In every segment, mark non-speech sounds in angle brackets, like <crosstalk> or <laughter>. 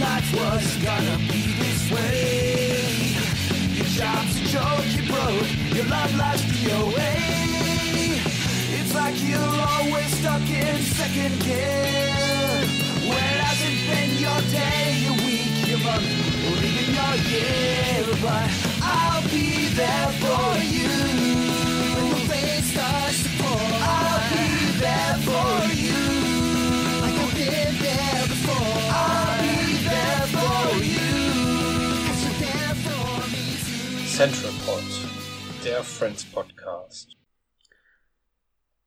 life was gonna be this way. Your job's a joke, you broke, your love life's DOA. It's like you're always stuck in second gear. Where hasn't been your day, your week, your month, or even your year. But I'll be there for you. When the rain starts to pour, I'll be there for you. Central Pod, der Friends Podcast.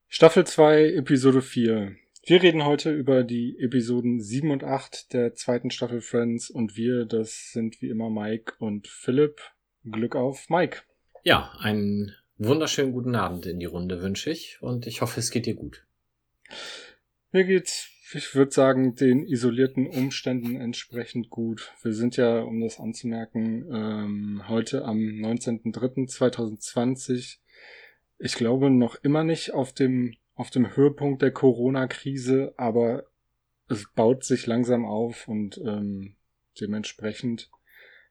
Staffel 2, Episode 4. Wir reden heute über die Episoden 7 und 8 der zweiten Staffel Friends und wir, das sind wie immer Mike und Philipp. Glück auf, Mike. Ja, einen wunderschönen guten Abend in die Runde wünsche ich und ich hoffe, es geht dir gut. Mir geht's, ich würde sagen, den isolierten Umständen entsprechend gut. Wir sind ja, um das anzumerken, ähm, heute am 19.03.2020. Ich glaube noch immer nicht auf dem, auf dem Höhepunkt der Corona-Krise, aber es baut sich langsam auf und ähm, dementsprechend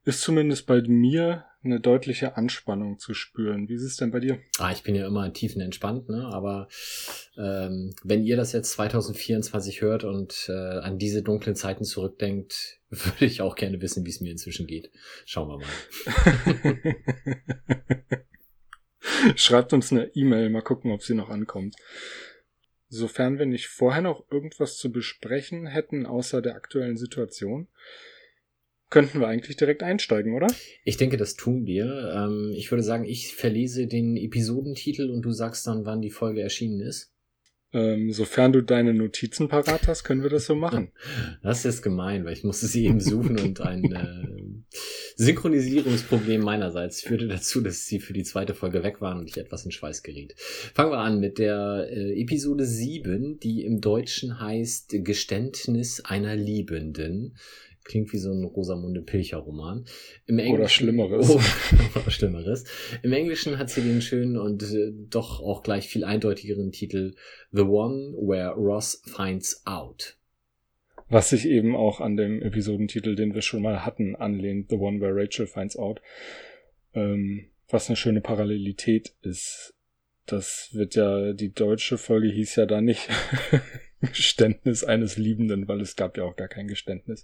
ist zumindest bei mir eine deutliche Anspannung zu spüren. Wie ist es denn bei dir? Ah, ich bin ja immer tiefenentspannt, ne? aber ähm, wenn ihr das jetzt 2024 hört und äh, an diese dunklen Zeiten zurückdenkt, <laughs> würde ich auch gerne wissen, wie es mir inzwischen geht. Schauen wir mal. <laughs> Schreibt uns eine E-Mail, mal gucken, ob sie noch ankommt. Sofern wir nicht vorher noch irgendwas zu besprechen hätten, außer der aktuellen Situation, könnten wir eigentlich direkt einsteigen, oder? Ich denke, das tun wir. Ähm, ich würde sagen, ich verlese den Episodentitel und du sagst dann, wann die Folge erschienen ist. Ähm, sofern du deine Notizen parat hast, können wir das so machen. <laughs> Das ist gemein, weil ich musste sie eben suchen und ein äh, Synchronisierungsproblem meinerseits führte dazu, dass sie für die zweite Folge weg waren und ich etwas in Schweiß geriet. Fangen wir an mit der äh, Episode 7, die im Deutschen heißt Geständnis einer Liebenden. Klingt wie so ein Rosamunde Pilcher Roman. Im Oder Schlimmeres. <laughs> Oder Schlimmeres. Im Englischen hat sie den schönen und äh, doch auch gleich viel eindeutigeren Titel The One Where Ross Finds Out. Was sich eben auch an dem Episodentitel, den wir schon mal hatten, anlehnt, The One Where Rachel Finds Out. Ähm, was eine schöne Parallelität ist. Das wird ja, die deutsche Folge hieß ja da nicht <laughs> Geständnis eines Liebenden, weil es gab ja auch gar kein Geständnis.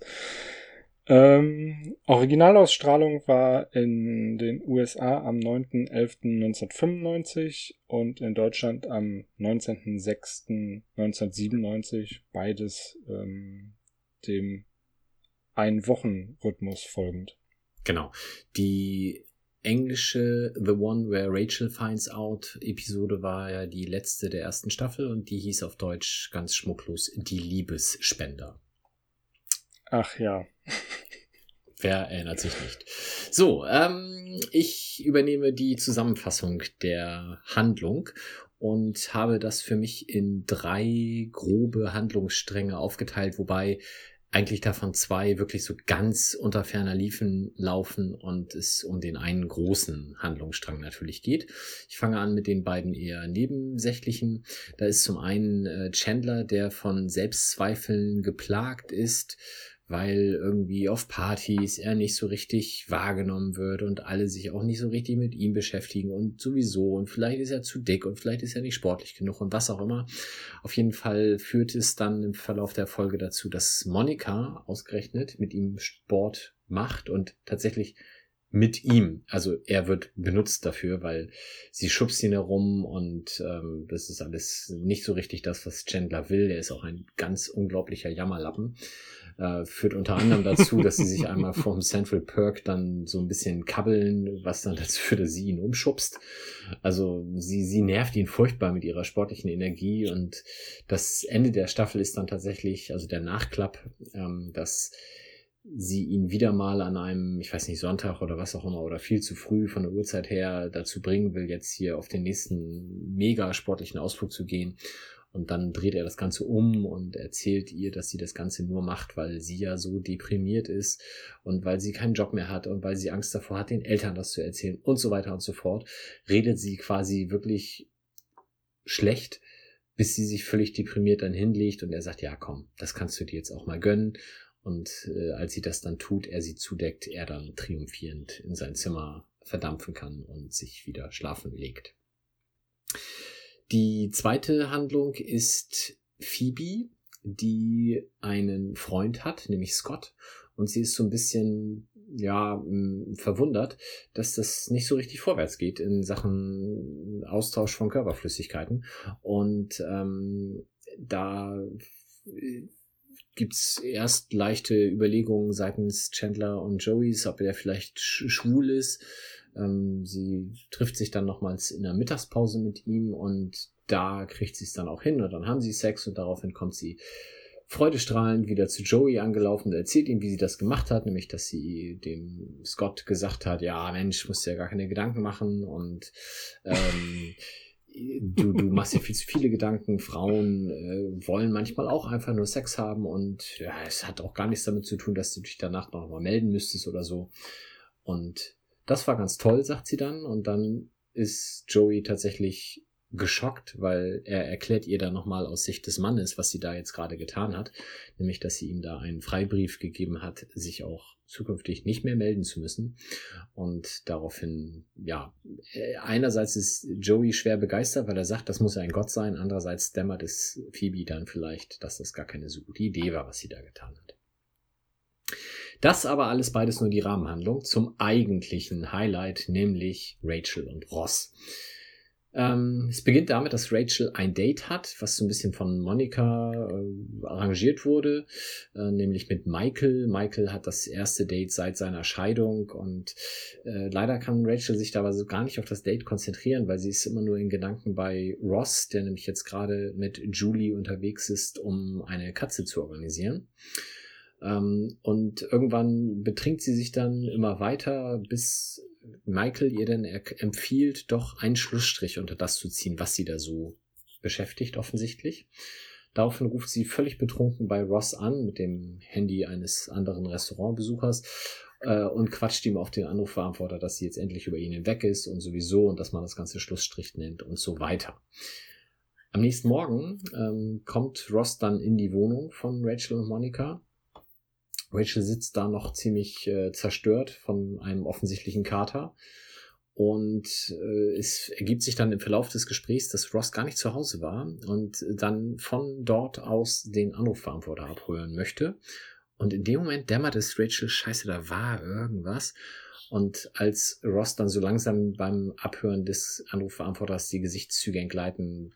Ähm, Originalausstrahlung war in den USA am 9.11.1995 und in Deutschland am 19.06.1997, beides ähm, dem Ein-Wochen-Rhythmus folgend. Genau. Die englische The One Where Rachel Finds Out Episode war ja die letzte der ersten Staffel und die hieß auf Deutsch ganz schmucklos Die Liebesspender. Ach ja. <laughs> Wer erinnert sich nicht? So, ähm, ich übernehme die Zusammenfassung der Handlung und habe das für mich in drei grobe Handlungsstränge aufgeteilt, wobei eigentlich davon zwei wirklich so ganz unter ferner Liefen laufen und es um den einen großen Handlungsstrang natürlich geht. Ich fange an mit den beiden eher nebensächlichen. Da ist zum einen äh, Chandler, der von Selbstzweifeln geplagt ist, weil irgendwie auf Partys er nicht so richtig wahrgenommen wird und alle sich auch nicht so richtig mit ihm beschäftigen und sowieso und vielleicht ist er zu dick und vielleicht ist er nicht sportlich genug und was auch immer. Auf jeden Fall führt es dann im Verlauf der Folge dazu, dass Monika ausgerechnet mit ihm Sport macht und tatsächlich mit ihm. Also er wird benutzt dafür, weil sie schubst ihn herum und ähm, das ist alles nicht so richtig das, was Chandler will. Er ist auch ein ganz unglaublicher Jammerlappen äh, führt unter anderem dazu, dass sie sich einmal vom Central Perk dann so ein bisschen kabbeln, was dann dazu führt, dass sie ihn umschubst. Also sie, sie nervt ihn furchtbar mit ihrer sportlichen Energie und das Ende der Staffel ist dann tatsächlich, also der Nachklapp, ähm, dass sie ihn wieder mal an einem, ich weiß nicht, Sonntag oder was auch immer, oder viel zu früh von der Uhrzeit her dazu bringen will, jetzt hier auf den nächsten mega sportlichen Ausflug zu gehen. Und dann dreht er das Ganze um und erzählt ihr, dass sie das Ganze nur macht, weil sie ja so deprimiert ist und weil sie keinen Job mehr hat und weil sie Angst davor hat, den Eltern das zu erzählen und so weiter und so fort. Redet sie quasi wirklich schlecht, bis sie sich völlig deprimiert dann hinlegt und er sagt, ja komm, das kannst du dir jetzt auch mal gönnen. Und äh, als sie das dann tut, er sie zudeckt, er dann triumphierend in sein Zimmer verdampfen kann und sich wieder schlafen legt. Die zweite Handlung ist Phoebe, die einen Freund hat, nämlich Scott. Und sie ist so ein bisschen, ja, verwundert, dass das nicht so richtig vorwärts geht in Sachen Austausch von Körperflüssigkeiten. Und ähm, da gibt's erst leichte Überlegungen seitens Chandler und Joeys, ob er vielleicht schwul ist. Ähm, sie trifft sich dann nochmals in der Mittagspause mit ihm und da kriegt sie es dann auch hin und dann haben sie Sex und daraufhin kommt sie freudestrahlend wieder zu Joey angelaufen und erzählt ihm, wie sie das gemacht hat, nämlich, dass sie dem Scott gesagt hat, ja, Mensch, musst dir ja gar keine Gedanken machen und ähm, <laughs> du, du machst dir viel zu viele Gedanken. Frauen äh, wollen manchmal auch einfach nur Sex haben und ja, es hat auch gar nichts damit zu tun, dass du dich danach noch mal melden müsstest oder so. Und das war ganz toll, sagt sie dann. Und dann ist Joey tatsächlich geschockt, weil er erklärt ihr dann nochmal aus Sicht des Mannes, was sie da jetzt gerade getan hat, nämlich dass sie ihm da einen Freibrief gegeben hat, sich auch zukünftig nicht mehr melden zu müssen. Und daraufhin, ja, äh, einerseits ist Joey schwer begeistert, weil er sagt, das muss ein Gott sein, andererseits dämmert es Phoebe dann vielleicht, dass das gar keine so gute Idee war, was sie da getan hat. Das aber alles beides nur die Rahmenhandlung zum eigentlichen Highlight, nämlich Rachel und Ross. Ähm, es beginnt damit, dass Rachel ein Date hat, was so ein bisschen von Monika äh, arrangiert wurde, äh, nämlich mit Michael. Michael hat das erste Date seit seiner Scheidung und äh, leider kann Rachel sich dabei so gar nicht auf das Date konzentrieren, weil sie ist immer nur in Gedanken bei Ross, der nämlich jetzt gerade mit Julie unterwegs ist, um eine Katze zu organisieren. Ähm, und irgendwann betrinkt sie sich dann immer weiter, bis Michael ihr dann empfiehlt, doch einen Schlussstrich unter das zu ziehen, was sie da so beschäftigt, offensichtlich. Daraufhin ruft sie völlig betrunken bei Ross an mit dem Handy eines anderen Restaurantbesuchers äh, und quatscht ihm auf den Anrufverantworter, dass sie jetzt endlich über ihn hinweg ist und sowieso und dass man das ganze Schlussstrich nennt und so weiter. Am nächsten Morgen ähm, kommt Ross dann in die Wohnung von Rachel und Monica Rachel sitzt da noch ziemlich äh, zerstört von einem offensichtlichen Kater. Und äh, es ergibt sich dann im Verlauf des Gesprächs, dass Ross gar nicht zu Hause war und dann von dort aus den Anrufverantworter abholen möchte. Und in dem Moment dämmert es Rachel, scheiße, da war irgendwas. Und als Ross dann so langsam beim Abhören des Anrufverantworters die Gesichtszüge entgleiten,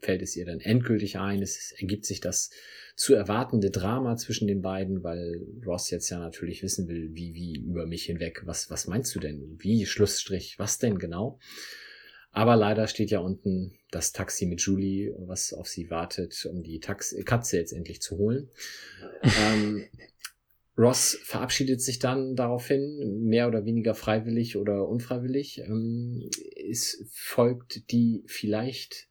fällt es ihr dann endgültig ein. Es ergibt sich das zu erwartende Drama zwischen den beiden, weil Ross jetzt ja natürlich wissen will, wie, wie über mich hinweg. Was, was meinst du denn? Wie? Schlussstrich? Was denn genau? Aber leider steht ja unten das Taxi mit Julie, was auf sie wartet, um die Taxi Katze jetzt endlich zu holen. <laughs> ähm, Ross verabschiedet sich dann daraufhin, mehr oder weniger freiwillig oder unfreiwillig. Ähm, es folgt die vielleicht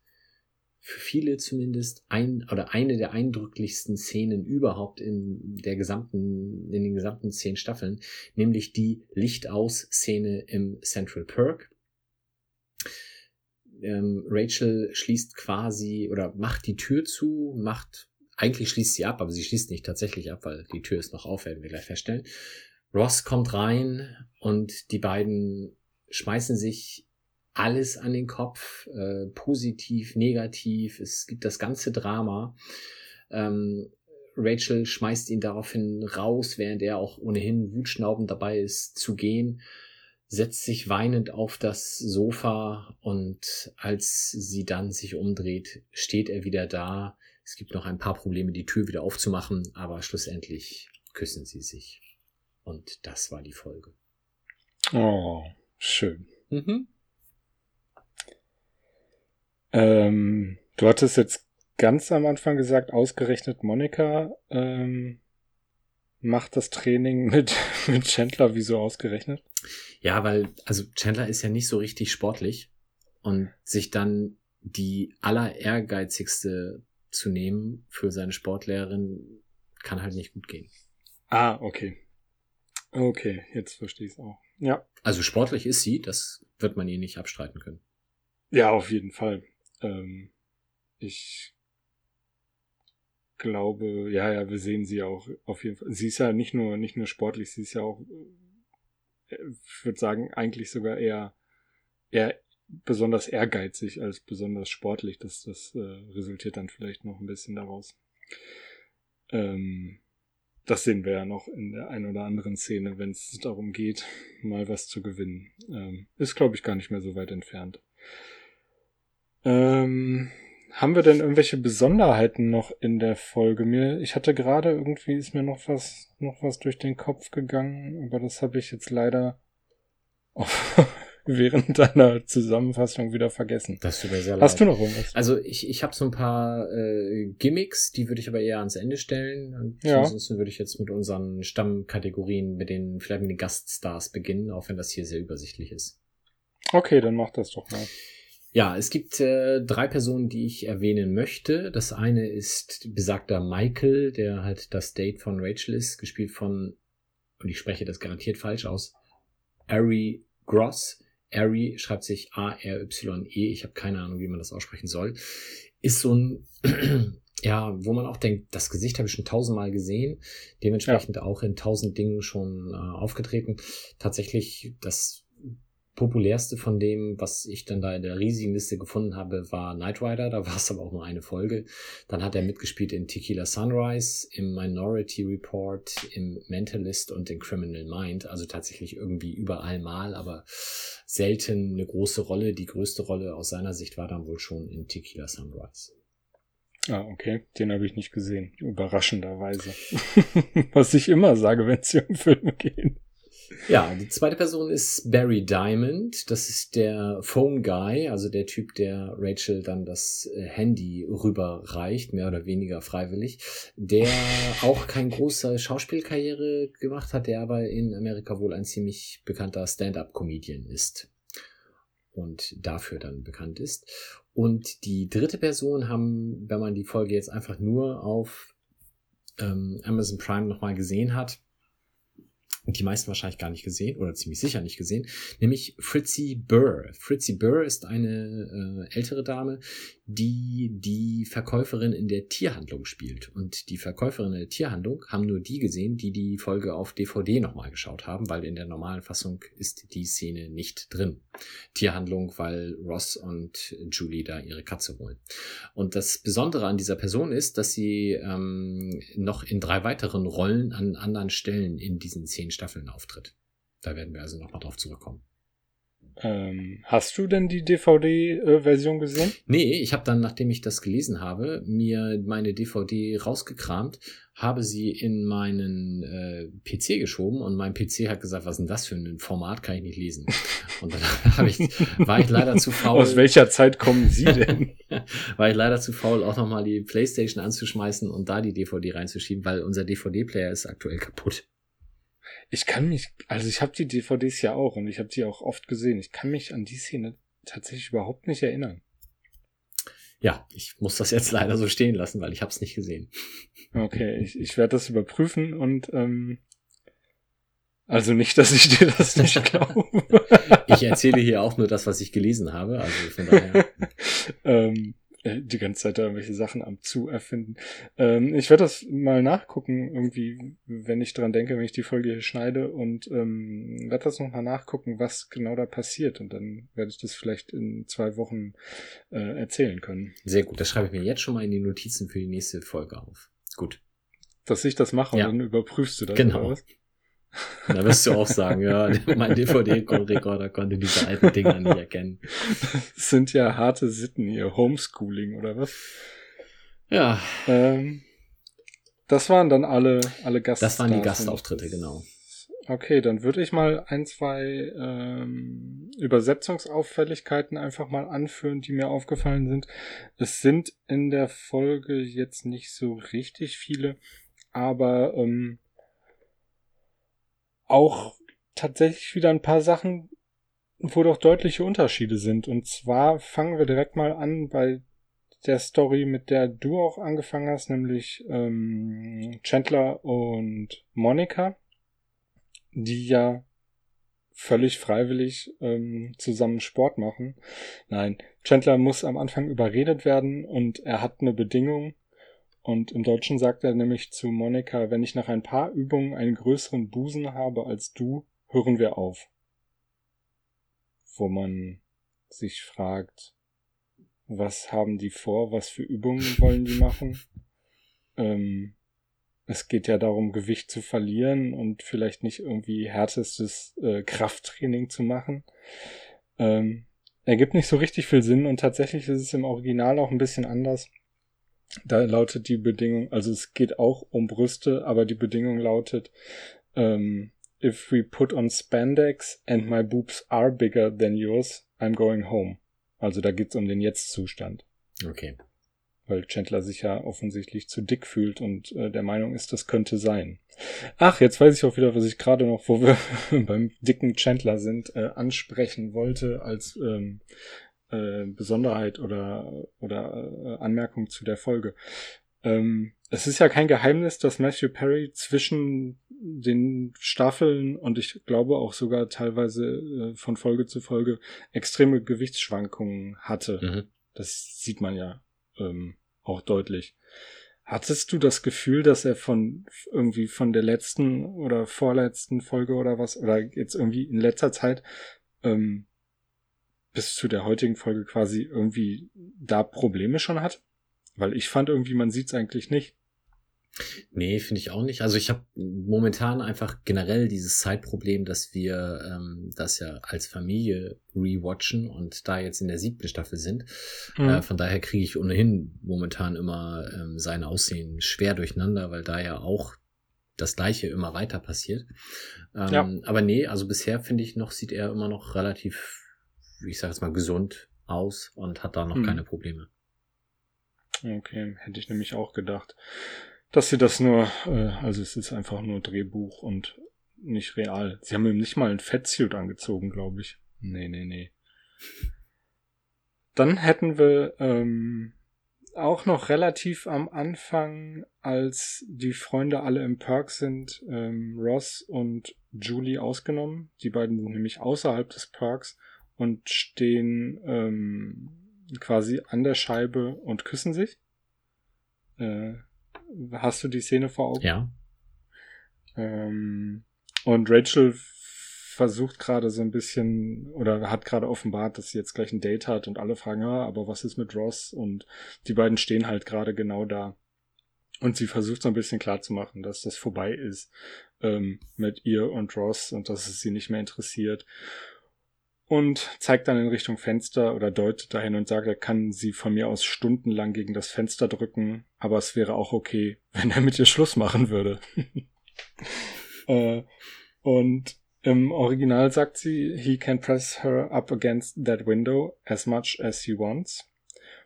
für viele zumindest ein oder eine der eindrücklichsten Szenen überhaupt in der gesamten, in den gesamten zehn Staffeln, nämlich die Lichtaus-Szene im Central Perk. Ähm, Rachel schließt quasi oder macht die Tür zu, macht, eigentlich schließt sie ab, aber sie schließt nicht tatsächlich ab, weil die Tür ist noch auf, werden wir gleich feststellen. Ross kommt rein und die beiden schmeißen sich alles an den Kopf, äh, positiv, negativ, es gibt das ganze Drama. Ähm, Rachel schmeißt ihn daraufhin raus, während er auch ohnehin wutschnaubend dabei ist zu gehen, setzt sich weinend auf das Sofa und als sie dann sich umdreht, steht er wieder da. Es gibt noch ein paar Probleme, die Tür wieder aufzumachen, aber schlussendlich küssen sie sich. Und das war die Folge. Oh, schön. Mhm. Ähm, du hattest jetzt ganz am Anfang gesagt, ausgerechnet Monika ähm, macht das Training <laughs> mit, mit Chandler. Wieso ausgerechnet? Ja, weil, also Chandler ist ja nicht so richtig sportlich und sich dann die aller ehrgeizigste zu nehmen für seine Sportlehrerin kann halt nicht gut gehen. Ah, okay. Okay, jetzt verstehe ich es auch. Ja. Also sportlich ist sie, das wird man ihr nicht abstreiten können. Ja, auf jeden Fall. Ähm, ich glaube, ja, ja, wir sehen sie auch auf jeden Fall. Sie ist ja nicht nur, nicht nur sportlich, sie ist ja auch, äh, ich würde sagen, eigentlich sogar eher, eher besonders ehrgeizig als besonders sportlich. Das, das äh, resultiert dann vielleicht noch ein bisschen daraus. Ähm, das sehen wir ja noch in der ein oder anderen Szene, wenn es darum geht, mal was zu gewinnen. Ähm, ist, glaube ich, gar nicht mehr so weit entfernt. Ähm, haben wir denn irgendwelche Besonderheiten noch in der Folge? Mir, ich hatte gerade irgendwie ist mir noch was, noch was durch den Kopf gegangen, aber das habe ich jetzt leider <laughs> während deiner Zusammenfassung wieder vergessen. Das tut mir sehr leid. Hast du noch irgendwas? Also ich, ich habe so ein paar äh, Gimmicks, die würde ich aber eher ans Ende stellen. Und Ja. ansonsten würde ich jetzt mit unseren Stammkategorien, mit den vielleicht mit den Gaststars beginnen, auch wenn das hier sehr übersichtlich ist. Okay, dann mach das doch mal. Ja, es gibt äh, drei Personen, die ich erwähnen möchte. Das eine ist besagter Michael, der halt das Date von Rachel ist, gespielt von, und ich spreche das garantiert falsch aus, Ari Gross. Ari schreibt sich A-R-Y-E. Ich habe keine Ahnung, wie man das aussprechen soll. Ist so ein, <clears throat> ja, wo man auch denkt, das Gesicht habe ich schon tausendmal gesehen. Dementsprechend auch in tausend Dingen schon äh, aufgetreten. Tatsächlich das populärste von dem, was ich dann da in der riesigen Liste gefunden habe, war Knight Rider. Da war es aber auch nur eine Folge. Dann hat er mitgespielt in Tequila Sunrise, im Minority Report, im Mentalist und in Criminal Mind. Also tatsächlich irgendwie überall mal, aber selten eine große Rolle. Die größte Rolle aus seiner Sicht war dann wohl schon in Tequila Sunrise. Ah, okay. Den habe ich nicht gesehen. Überraschenderweise. <laughs> Was ich immer sage, wenn es hier um Filme geht. Ja, die zweite Person ist Barry Diamond. Das ist der Phone Guy, also der Typ, der Rachel dann das äh, Handy rüberreicht, mehr oder weniger freiwillig. Der <laughs> auch keine große Schauspielkarriere gemacht hat, der aber in Amerika wohl ein ziemlich bekannter Stand-up-Comedian ist. Und dafür dann bekannt ist. Und die dritte Person haben, wenn man die Folge jetzt einfach nur auf ähm, Amazon Prime nochmal gesehen hat, die meisten wahrscheinlich gar nicht gesehen oder ziemlich sicher nicht gesehen, nämlich Fritzi Burr. Fritzi Burr ist eine äh, ältere Dame, die die Verkäuferin in der Tierhandlung spielt. Und die Verkäuferin in der Tierhandlung haben nur die gesehen, die die Folge auf DVD nochmal geschaut haben, weil in der normalen Fassung ist die Szene nicht drin. Tierhandlung, weil Ross und Julie da ihre Katze holen. Und das Besondere an dieser Person ist, dass sie ähm, noch in drei weiteren Rollen an anderen Stellen in diesen zehn Staffeln auftritt. Da werden wir also nochmal drauf zurückkommen. Ähm, hast du denn die DVD-Version gesehen? Nee, ich habe dann, nachdem ich das gelesen habe, mir meine DVD rausgekramt, habe sie in meinen äh, PC geschoben und mein PC hat gesagt, was ist denn das für ein Format, kann ich nicht lesen. <laughs> Und dann ich, war ich leider zu faul. Aus welcher Zeit kommen sie denn? <laughs> war ich leider zu faul, auch nochmal die Playstation anzuschmeißen und da die DVD reinzuschieben, weil unser DVD-Player ist aktuell kaputt. Ich kann mich, also ich habe die DVDs ja auch und ich habe die auch oft gesehen. Ich kann mich an die Szene tatsächlich überhaupt nicht erinnern. Ja, ich muss das jetzt leider so stehen lassen, weil ich habe es nicht gesehen. Okay, ich, ich werde das überprüfen und ähm, also nicht, dass ich dir das nicht <laughs> glaube. Ich erzähle hier auch nur das, was ich gelesen habe, also von daher. <laughs> ähm, äh, die ganze Zeit da irgendwelche Sachen am zu erfinden. Ähm, ich werde das mal nachgucken, irgendwie, wenn ich dran denke, wenn ich die Folge hier schneide und ähm, werde das nochmal nachgucken, was genau da passiert. Und dann werde ich das vielleicht in zwei Wochen äh, erzählen können. Sehr gut, das schreibe ich mir jetzt schon mal in die Notizen für die nächste Folge auf. Gut. Dass ich das mache Ja. und dann überprüfst du das. Genau. oder was? Da wirst du auch sagen, ja, <laughs> mein DVD-Rekorder konnte diese alten Dinger nicht erkennen. Das sind ja harte Sitten hier, Homeschooling oder was? Ja, Ähm, das waren dann alle, alle Gaststars. das waren die Gastauftritte, genau. Okay, dann würde ich mal ein, zwei ähm, Übersetzungsauffälligkeiten einfach mal anführen, die mir aufgefallen sind. Es sind in der Folge jetzt nicht so richtig viele, aber ähm, auch tatsächlich wieder ein paar Sachen, wo doch deutliche Unterschiede sind. Und zwar fangen wir direkt mal an bei der Story, mit der du auch angefangen hast, nämlich ähm, Chandler und Monika, die ja völlig freiwillig ähm, zusammen Sport machen. Nein, Chandler muss am Anfang überredet werden und er hat eine Bedingung Und im Deutschen sagt er nämlich zu Monika, wenn ich nach ein paar Übungen einen größeren Busen habe als du, hören wir auf. Wo man sich fragt, was haben die vor, was für Übungen wollen die machen? Ähm, es geht ja darum, Gewicht zu verlieren und vielleicht nicht irgendwie härtestes äh, Krafttraining zu machen. Ähm, ergibt nicht so richtig viel Sinn und tatsächlich ist es im Original auch ein bisschen anders. Da lautet die Bedingung, also es geht auch um Brüste, aber die Bedingung lautet, ähm, if we put on spandex and my boobs are bigger than yours, I'm going home. Also da geht's um den Jetzt-Zustand. Okay. Weil Chandler sich ja offensichtlich zu dick fühlt und äh, der Meinung ist, das könnte sein. Ach, jetzt weiß ich auch wieder, was ich gerade noch, wo wir <laughs> beim dicken Chandler sind, äh, ansprechen wollte als ähm, äh, Besonderheit oder, oder äh, Anmerkung zu der Folge. Ähm, es ist ja kein Geheimnis, dass Matthew Perry zwischen den Staffeln und ich glaube auch sogar teilweise äh, von Folge zu Folge extreme Gewichtsschwankungen hatte. Mhm. Das sieht man ja ähm, auch deutlich. Hattest du das Gefühl, dass er von irgendwie von der letzten oder vorletzten Folge oder was oder jetzt irgendwie in letzter Zeit ähm, bis zu der heutigen Folge quasi irgendwie da Probleme schon hat? Weil ich fand irgendwie, man sieht es eigentlich nicht. Nee, finde ich auch nicht. Also ich habe momentan einfach generell dieses Zeitproblem, dass wir ähm, das ja als Familie rewatchen und da jetzt in der siebten Staffel sind. Mhm. Äh, von daher kriege ich ohnehin momentan immer ähm, sein Aussehen schwer durcheinander, weil da ja auch das gleiche immer weiter passiert. Ähm, ja. Aber nee, also bisher finde ich noch, sieht er immer noch relativ, ich sage jetzt mal, gesund aus und hat da noch mhm. keine Probleme. Okay, hätte ich nämlich auch gedacht dass sie das nur, äh, also es ist einfach nur Drehbuch und nicht real. Sie haben ihm nicht mal ein Fettsuit angezogen, glaube ich. Nee, nee, nee. Dann hätten wir ähm, auch noch relativ am Anfang, als die Freunde alle im Park sind, ähm, Ross und Julie ausgenommen. Die beiden sind nämlich außerhalb des Parks und stehen ähm, quasi an der Scheibe und küssen sich. Äh, Hast du die Szene vor Augen? Ja. Ähm, und Rachel versucht gerade so ein bisschen oder hat gerade offenbart, dass sie jetzt gleich ein Date hat und alle fragen, ja, aber was ist mit Ross? Und die beiden stehen halt gerade genau da. Und sie versucht so ein bisschen klarzumachen, dass das vorbei ist ähm, mit ihr und Ross und dass es sie nicht mehr interessiert und zeigt dann in Richtung Fenster oder deutet dahin und sagt, er kann sie von mir aus stundenlang gegen das Fenster drücken, aber es wäre auch okay, <laughs> wenn er mit ihr Schluss machen würde. <laughs> äh, und im Original sagt sie, he can press her up against that window as much as he wants.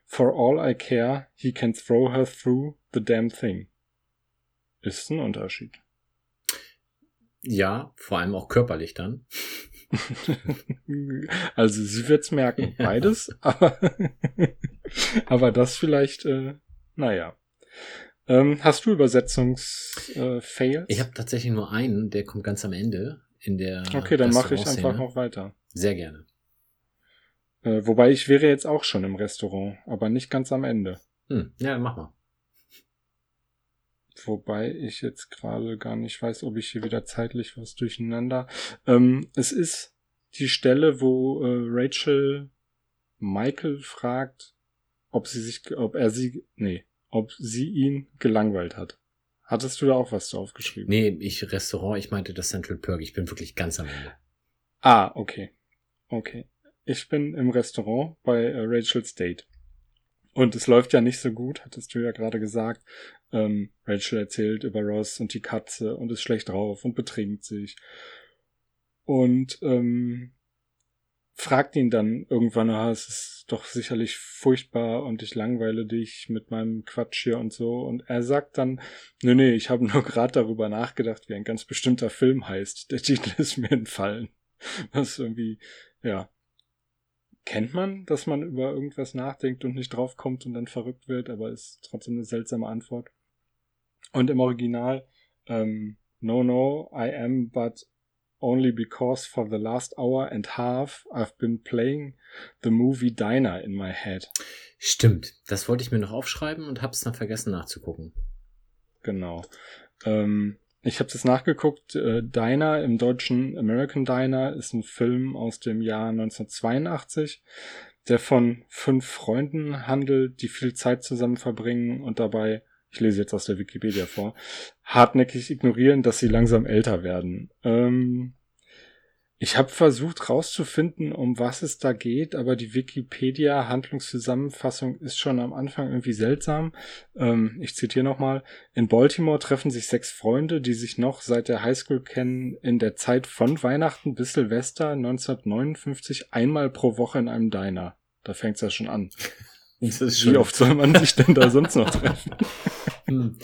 For all I care, he can throw her through the damn thing. Ist ein Unterschied. Ja, vor allem auch körperlich dann. <laughs> also sie wird's merken, beides, <laughs> aber, aber das vielleicht, äh, naja. Ähm, hast du Übersetzungsfails? Äh, ich habe tatsächlich nur einen, der kommt ganz am Ende in der. Okay, dann mache ich einfach noch weiter. Sehr gerne. Äh, wobei ich wäre jetzt auch schon im Restaurant, aber nicht ganz am Ende. Hm, ja, mach mal. Wobei ich jetzt gerade gar nicht weiß, ob ich hier wieder zeitlich was durcheinander. Ähm, es ist die Stelle, wo äh, Rachel Michael fragt, ob sie sich, ob er sie, nee, ob sie ihn gelangweilt hat. Hattest du da auch was zu aufgeschrieben? Nee, ich Restaurant, ich meinte das Central Perk. Ich bin wirklich ganz am Ende. Ah, okay. Okay. Ich bin im Restaurant bei äh, Rachel's Date. Und es läuft ja nicht so gut, hattest du ja gerade gesagt. Ähm, Rachel erzählt über Ross und die Katze und ist schlecht drauf und betrinkt sich. Und ähm, fragt ihn dann irgendwann, ah, es ist doch sicherlich furchtbar und ich langweile dich mit meinem Quatsch hier und so. Und er sagt dann, nee, nee, ich habe <laughs> nur gerade darüber nachgedacht, wie ein ganz bestimmter Film heißt. Der Titel ist mir entfallen. <laughs> Was irgendwie, ja, kennt man, dass man über irgendwas nachdenkt und nicht draufkommt und dann verrückt wird, aber ist trotzdem eine seltsame Antwort. Und im Original, ähm, no, no, I am but only because for the last hour and half I've been playing the movie Diner in my head. Stimmt, das wollte ich mir noch aufschreiben und hab's dann vergessen nachzugucken. Genau. Ähm, ich habe das nachgeguckt. Äh, Diner im deutschen American Diner ist ein Film aus dem Jahr 1982, der von fünf Freunden handelt, die viel Zeit zusammen verbringen und dabei, ich lese jetzt aus der Wikipedia vor, hartnäckig ignorieren, dass sie langsam älter werden. Ähm, ich habe versucht rauszufinden, um was es da geht, aber die Wikipedia-Handlungszusammenfassung ist schon am Anfang irgendwie seltsam. Ähm, ich zitiere nochmal. In Baltimore treffen sich sechs Freunde, die sich noch seit der Highschool kennen, in der Zeit von Weihnachten bis Silvester 1959 einmal pro Woche in einem Diner. Da fängt's ja schon an. Wie oft soll man sich denn da sonst noch <laughs> treffen? hm.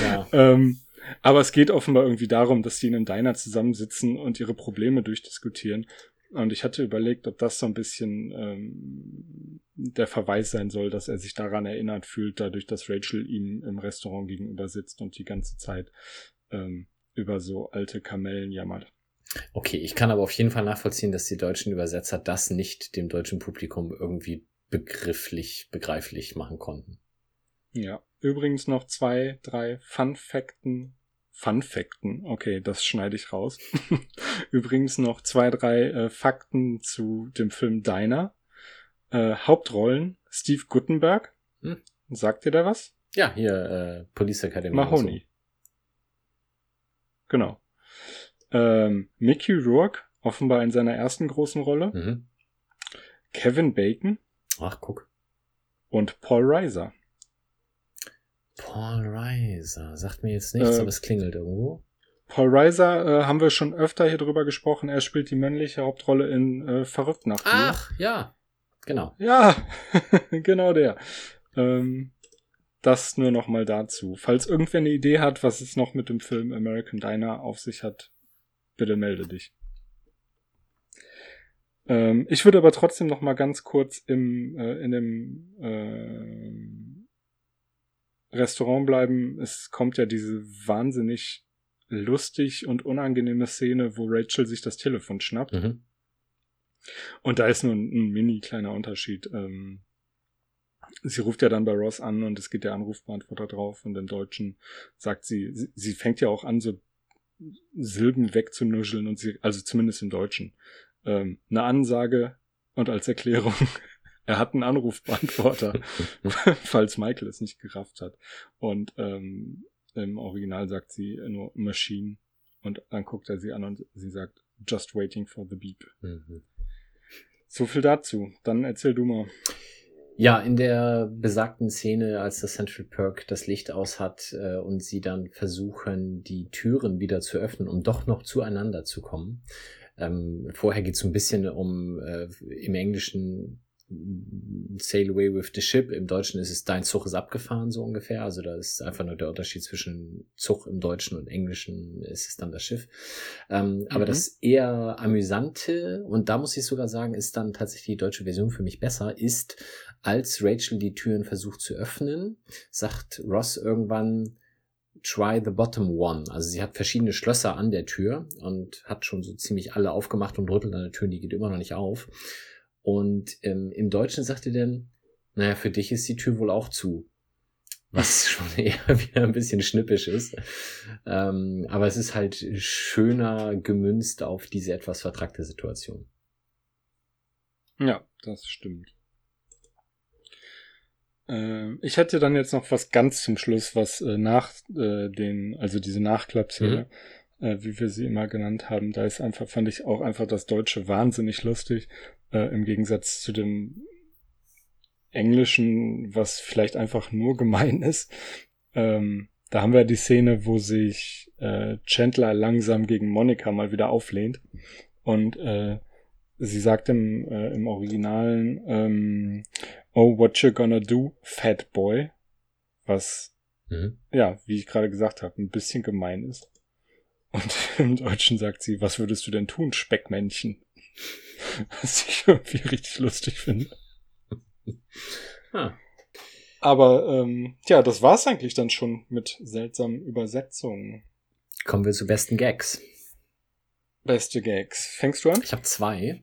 ja. ähm, aber es geht offenbar irgendwie darum, dass die in einem Diner zusammensitzen und ihre Probleme durchdiskutieren. Und ich hatte überlegt, ob das so ein bisschen ähm, der Verweis sein soll, dass er sich daran erinnert fühlt, dadurch, dass Rachel ihm im Restaurant gegenüber sitzt und die ganze Zeit ähm, über so alte Kamellen jammert. Okay, ich kann aber auf jeden Fall nachvollziehen, dass die deutschen Übersetzer das nicht dem deutschen Publikum irgendwie begrifflich, begreiflich machen konnten. Ja, übrigens noch zwei, drei Fun-Fakten Fun Fakten. Okay, das schneide ich raus. <laughs> Übrigens noch zwei, drei äh, Fakten zu dem Film Diner. Äh, Hauptrollen Steve Guttenberg. Hm. Sagt dir da was? Ja, hier äh, Police Academy. Mahoney. So. Genau. Ähm, Mickey Rourke, offenbar in seiner ersten großen Rolle. Mhm. Kevin Bacon. Ach, guck. Und Paul Reiser. Paul Reiser. Sagt mir jetzt nichts, äh, aber es klingelt irgendwo. Paul Reiser äh, haben wir schon öfter hier drüber gesprochen. Er spielt die männliche Hauptrolle in äh, Verrückt nach dir. Ach, ja. Genau. Ja, <laughs> genau der. Ähm, das nur noch mal dazu. Falls irgendwer eine Idee hat, was es noch mit dem Film American Diner auf sich hat, bitte melde dich. Ähm, ich würde aber trotzdem noch mal ganz kurz im äh, in dem äh, Restaurant bleiben, es kommt ja diese wahnsinnig lustig und unangenehme Szene, wo Rachel sich das Telefon schnappt. Mhm. Und da ist nur ein, ein mini kleiner Unterschied. Ähm, sie ruft ja dann bei Ross an und es geht der Anrufbeantworter drauf und im Deutschen sagt sie, sie, sie fängt ja auch an, so Silben wegzunuscheln und sie, also zumindest im Deutschen, ähm, eine Ansage und als Erklärung er hat einen Anrufbeantworter, <laughs> falls Michael es nicht gerafft hat. Und ähm, im Original sagt sie nur Machine und dann guckt er sie an und sie sagt Just waiting for the beep. Mhm. So viel dazu. Dann erzähl du mal. Ja, in der besagten Szene, als das Central Perk das Licht aus hat äh, und sie dann versuchen, die Türen wieder zu öffnen, um doch noch zueinander zu kommen. Ähm, vorher geht es so ein bisschen um äh, im Englischen Sail Away with the Ship. Im Deutschen ist es Dein Zug ist abgefahren, so ungefähr. Also da ist einfach nur der Unterschied zwischen Zug im Deutschen und Englischen ist es dann das Schiff. Ähm, mhm. Aber das eher amüsante, und da muss ich sogar sagen, ist dann tatsächlich die deutsche Version für mich besser, ist, als Rachel die Türen versucht zu öffnen, sagt Ross irgendwann, try the bottom one. Also sie hat verschiedene Schlösser an der Tür und hat schon so ziemlich alle aufgemacht und rüttelt an der Tür, die geht immer noch nicht auf. Und ähm, im Deutschen sagt er dann, naja, für dich ist die Tür wohl auch zu. Was <laughs> schon eher <laughs> wieder ein bisschen schnippisch ist. Ähm, aber es ist halt schöner gemünzt auf diese etwas vertrackte Situation. Ja, das stimmt. Äh, ich hätte dann jetzt noch was ganz zum Schluss, was äh, nach äh, den, also diese Nachklappszene, mhm. äh, wie wir sie immer genannt haben, da ist einfach, fand ich auch einfach das Deutsche wahnsinnig lustig, äh, im Gegensatz zu dem Englischen, was vielleicht einfach nur <laughs> gemein ist. Ähm, da haben wir die Szene, wo sich äh, Chandler langsam gegen Monika mal wieder auflehnt. Und äh, sie sagt im, äh, im Originalen, ähm, Oh, what you gonna do, fat boy? Was, mhm. ja, wie ich gerade gesagt habe, ein bisschen gemein ist. Und <laughs> im Deutschen sagt sie, was würdest du denn tun, Speckmännchen? <laughs> Was ich irgendwie richtig lustig finde. <laughs> Ah. Aber ähm, ja, das war's eigentlich dann schon mit seltsamen Übersetzungen. Kommen wir zu besten Gags. Beste Gags. Fängst du an? Ich habe zwei.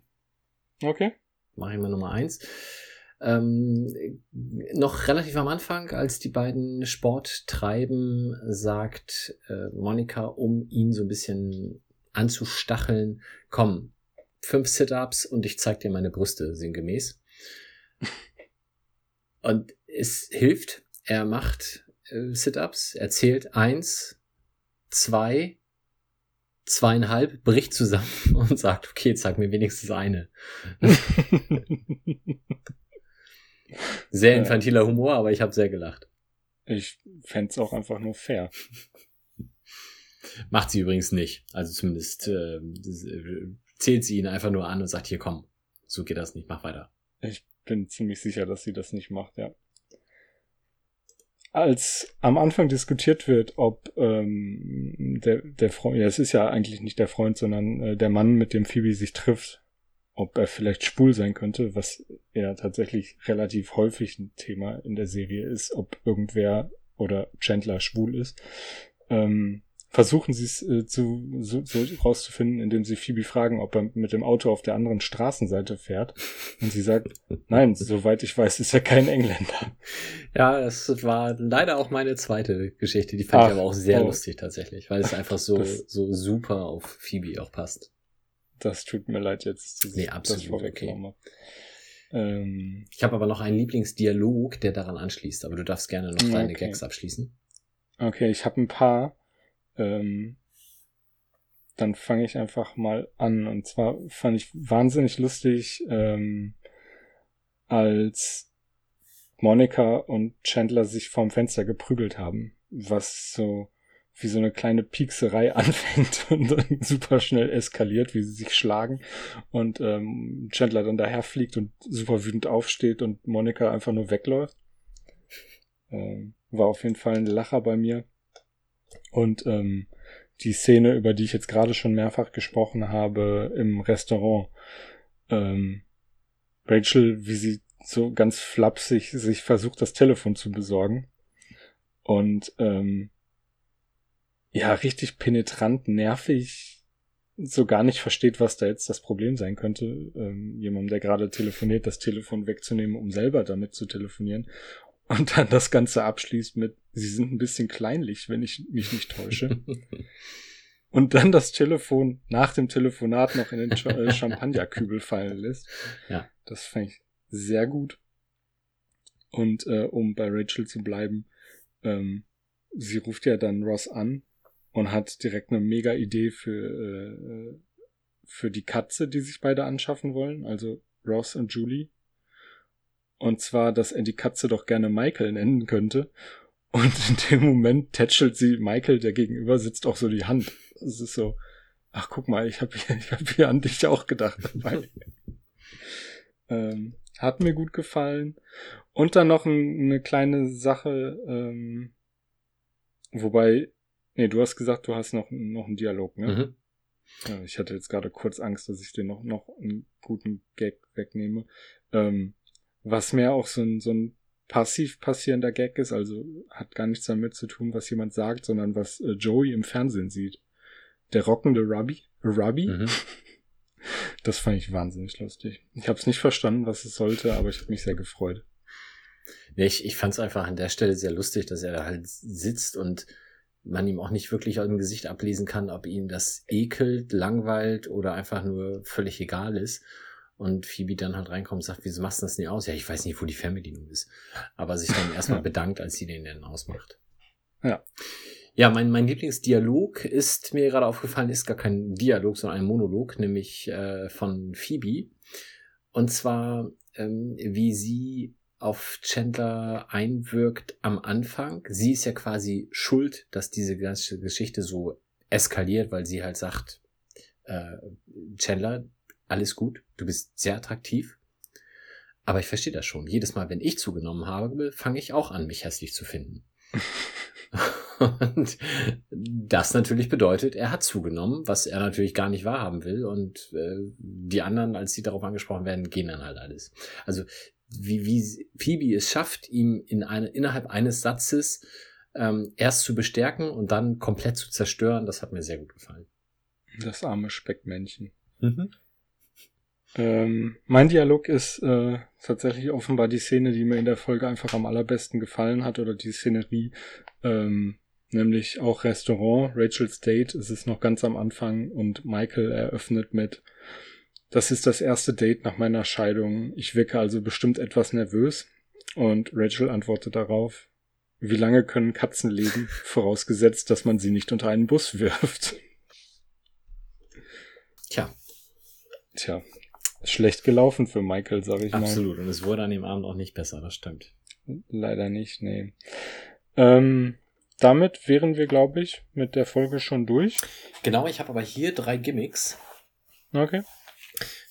Okay. Mache ich mal Nummer eins. Ähm, noch relativ am Anfang, als die beiden Sport treiben, sagt äh, Monika, um ihn so ein bisschen anzustacheln, komm, fünf Sit-Ups und ich zeig dir meine Brüste sinngemäß. Und es hilft. Er macht äh, Sit-Ups, er zählt eins, zwei, zweieinhalb, bricht zusammen <laughs> und sagt, okay, zeig mir wenigstens eine. sehr infantiler Humor, aber ich habe sehr gelacht. Ich fände auch einfach nur fair. Macht sie übrigens nicht. Also zumindest äh, zählt sie ihn einfach nur an und sagt, hier komm, so geht das nicht, mach weiter. Ich bin ziemlich sicher, dass sie das nicht macht, ja. Als am Anfang diskutiert wird, ob ähm, der, der Freund, ja, es ist ja eigentlich nicht der Freund, sondern äh, der Mann, mit dem Phoebe sich trifft, ob er vielleicht schwul sein könnte, was ja tatsächlich relativ häufig ein Thema in der Serie ist, ob irgendwer oder Chandler schwul ist. Ähm, versuchen sie es äh, zu, so, so rauszufinden, indem sie Phoebe fragen, ob er mit dem Auto auf der anderen Straßenseite fährt. Und sie sagt, <laughs> nein, soweit ich weiß, ist er kein Engländer. Ja, das war leider auch meine zweite Geschichte. Die fand Ach, ich aber auch sehr oh. lustig tatsächlich, weil es einfach so, so super auf Phoebe auch passt. Das tut mir leid jetzt. Das, nee, absolut okay. Ähm, ich habe aber noch einen Lieblingsdialog, der daran anschließt, aber du darfst gerne noch deine okay. Gags abschließen. Okay, ich habe ein paar. Ähm, dann fange ich einfach mal an. Und zwar fand ich wahnsinnig lustig, ähm, als Monika und Chandler sich vorm Fenster geprügelt haben, was so wie so eine kleine Piekserei <laughs> anfängt und dann super schnell eskaliert, wie sie sich schlagen und ähm, Chandler dann daher fliegt und super wütend aufsteht und Monika einfach nur wegläuft. Ähm, war auf jeden Fall ein Lacher bei mir. Und ähm, die Szene, über die ich jetzt gerade schon mehrfach gesprochen habe, im Restaurant. Ähm, Rachel, wie sie so ganz flapsig sich versucht, das Telefon zu besorgen. Und ähm, ja, richtig penetrant, nervig, so gar nicht versteht, was da jetzt das Problem sein könnte, ähm, jemandem, der gerade telefoniert, das Telefon wegzunehmen, um selber damit zu telefonieren und dann das Ganze abschließt mit, sie sind ein bisschen kleinlich, wenn ich mich nicht täusche. <laughs> und dann das Telefon nach dem Telefonat noch in den äh, Champagnerkübel fallen lässt. Ja. Das fand ich sehr gut. Und äh, um bei Rachel zu bleiben, ähm, sie ruft ja dann Ross an und hat direkt eine mega Idee für, äh, für die Katze, die sich beide anschaffen wollen, also Ross und Julie. Und zwar, dass er die Katze doch gerne Michael nennen könnte. Und in dem Moment tätschelt sie Michael, der gegenüber sitzt, auch so die Hand. Es ist so, ach guck mal, ich habe hier, ich hab hier an dich auch gedacht dabei. <laughs> ähm, hat mir gut gefallen. Und dann noch ein, eine kleine Sache, ähm, wobei, nee, du hast gesagt, du hast noch, noch einen Dialog, ne? Mhm. Ja, ich hatte jetzt gerade kurz Angst, dass ich dir noch, noch einen guten Gag wegnehme. Ähm, was mehr auch so ein, so ein passiv passierender Gag ist, also hat gar nichts damit zu tun, was jemand sagt, sondern was äh, Joey im Fernsehen sieht. Der rockende Ruby, Ruby. Mhm. <laughs> Das fand ich wahnsinnig lustig. Ich habe es nicht verstanden, was es sollte, aber ich habe mich sehr gefreut. Ja, ich ich fand es einfach an der Stelle sehr lustig, dass er da halt sitzt und man ihm auch nicht wirklich aus dem Gesicht ablesen kann, ob ihn das ekelt, langweilt oder einfach nur völlig egal ist. Und Phoebe dann halt reinkommt und sagt, wieso machst du das nicht aus? Ja, ich weiß nicht, wo die Fernbedienung ist. Aber sich dann erstmal <laughs> bedankt, als sie den dann ausmacht. Ja. Ja, mein, mein Lieblingsdialog ist mir gerade aufgefallen, ist gar kein Dialog, sondern ein Monolog, nämlich äh, von Phoebe. Und zwar, ähm, wie sie auf Chandler einwirkt am Anfang. Sie ist ja quasi schuld, dass diese ganze Geschichte so eskaliert, weil sie halt sagt, äh, Chandler, alles gut, du bist sehr attraktiv. Aber ich verstehe das schon. Jedes Mal, wenn ich zugenommen habe, fange ich auch an, mich hässlich zu finden. <laughs> und das natürlich bedeutet, er hat zugenommen, was er natürlich gar nicht wahrhaben will. Und äh, die anderen, als sie darauf angesprochen werden, gehen dann halt alles. Also wie, wie Phoebe es schafft, ihm in eine, innerhalb eines Satzes ähm, erst zu bestärken und dann komplett zu zerstören, das hat mir sehr gut gefallen. Das arme Speckmännchen. Mhm. Ähm, mein Dialog ist äh, tatsächlich offenbar die Szene, die mir in der Folge einfach am allerbesten gefallen hat oder die Szenerie, ähm, nämlich auch Restaurant, Rachel's Date, es ist noch ganz am Anfang und Michael eröffnet mit, das ist das erste Date nach meiner Scheidung, ich wirke also bestimmt etwas nervös. Und Rachel antwortet darauf, wie lange können Katzen leben, <laughs> vorausgesetzt, dass man sie nicht unter einen Bus <laughs> wirft. Tja, Tja, schlecht gelaufen für Michael, sag ich mal. absolut. Und es wurde an dem Abend auch nicht besser, das stimmt. Leider nicht, nee. Ähm, damit wären wir, glaube ich, mit der Folge schon durch. Genau, ich habe aber hier drei Gimmicks. Okay.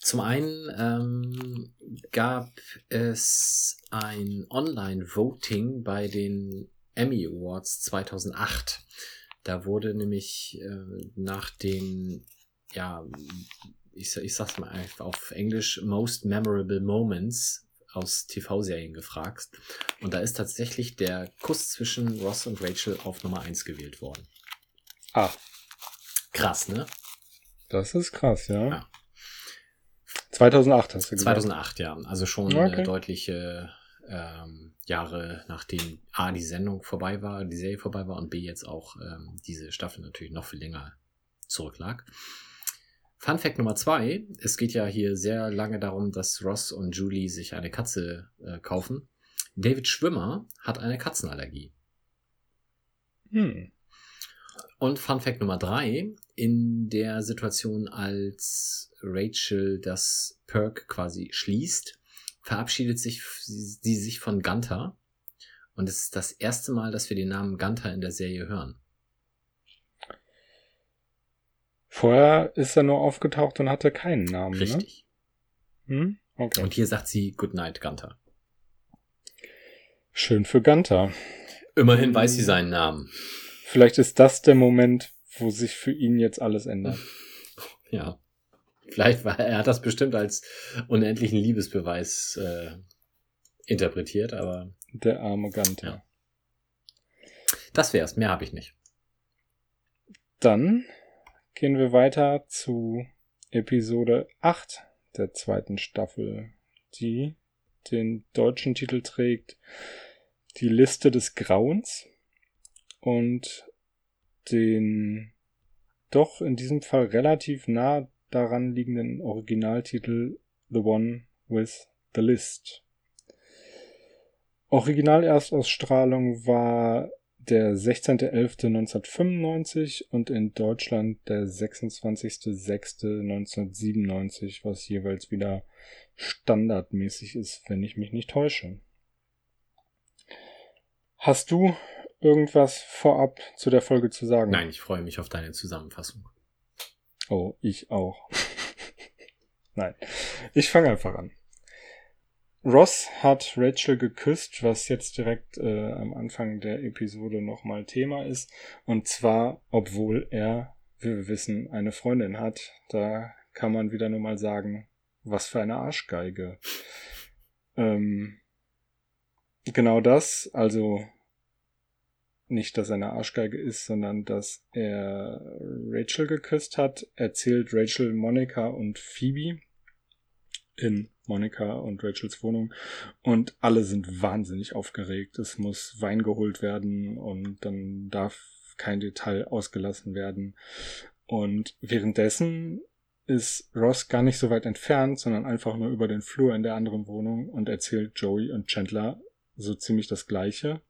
Zum einen ähm, gab es ein Online-Voting bei den Emmy Awards 2008. Da wurde nämlich äh, nach den, ja, ich, ich sag's mal einfach auf Englisch, Most Memorable Moments aus TV-Serien gefragt. Und da ist tatsächlich der Kuss zwischen Ross und Rachel auf Nummer 1 gewählt worden. Ah, Krass, ne? das ist krass, ja. Ja. 2008 hast du gesagt. 2008, ja. Also schon Okay. äh, deutliche ähm, Jahre nachdem A, die Sendung vorbei war, die Serie vorbei war und B, jetzt auch ähm, diese Staffel natürlich noch viel länger zurücklag. Fun Fact Nummer zwei. Es geht ja hier sehr lange darum, dass Ross und Julie sich eine Katze äh, kaufen. David Schwimmer hat eine Katzenallergie. Hm. Und Fun Fact Nummer drei, in der Situation, als Rachel das Perk quasi schließt, verabschiedet sich sie, sie sich von Gunther. Und es ist das erste Mal, dass wir den Namen Gunther in der Serie hören. Vorher ist er nur aufgetaucht und hatte keinen Namen, Richtig. ne? Hm? Okay. Und hier sagt sie Goodnight Gunther. Schön für Gunther. Immerhin weiß sie seinen Namen. Vielleicht ist das der Moment, wo sich für ihn jetzt alles ändert. <laughs> Ja. Vielleicht war er hat das bestimmt als unendlichen Liebesbeweis äh, interpretiert, aber Der arme Gunther. Ja. das wär's. Mehr habe ich nicht. Dann gehen wir weiter zu Episode 8 der zweiten Staffel, die den deutschen Titel trägt Die Liste des Grauens und den doch in diesem Fall relativ nah daran liegenden Originaltitel The One with the List. Originalerstausstrahlung war der 16.11.1995 und in Deutschland der 26.06.1997, was jeweils wieder standardmäßig ist, wenn ich mich nicht täusche. Hast du irgendwas vorab zu der Folge zu sagen? Nein, ich freue mich auf deine Zusammenfassung. Oh, ich auch. <laughs> Nein. Ich fange einfach an. Ross hat Rachel geküsst, was jetzt direkt äh, am Anfang der Episode nochmal Thema ist. Und zwar, obwohl er, wie wir wissen, eine Freundin hat. Da kann man wieder nur mal sagen, was für eine Arschgeige. Ähm, genau das, also nicht, dass er eine Arschgeige ist, sondern dass er Rachel geküsst hat, erzählt Rachel Monica und Phoebe in Monica und Rachels Wohnung und alle sind wahnsinnig aufgeregt. Es muss Wein geholt werden und dann darf kein Detail ausgelassen werden. Und währenddessen ist Ross gar nicht so weit entfernt, sondern einfach nur über den Flur in der anderen Wohnung und erzählt Joey und Chandler so ziemlich das Gleiche,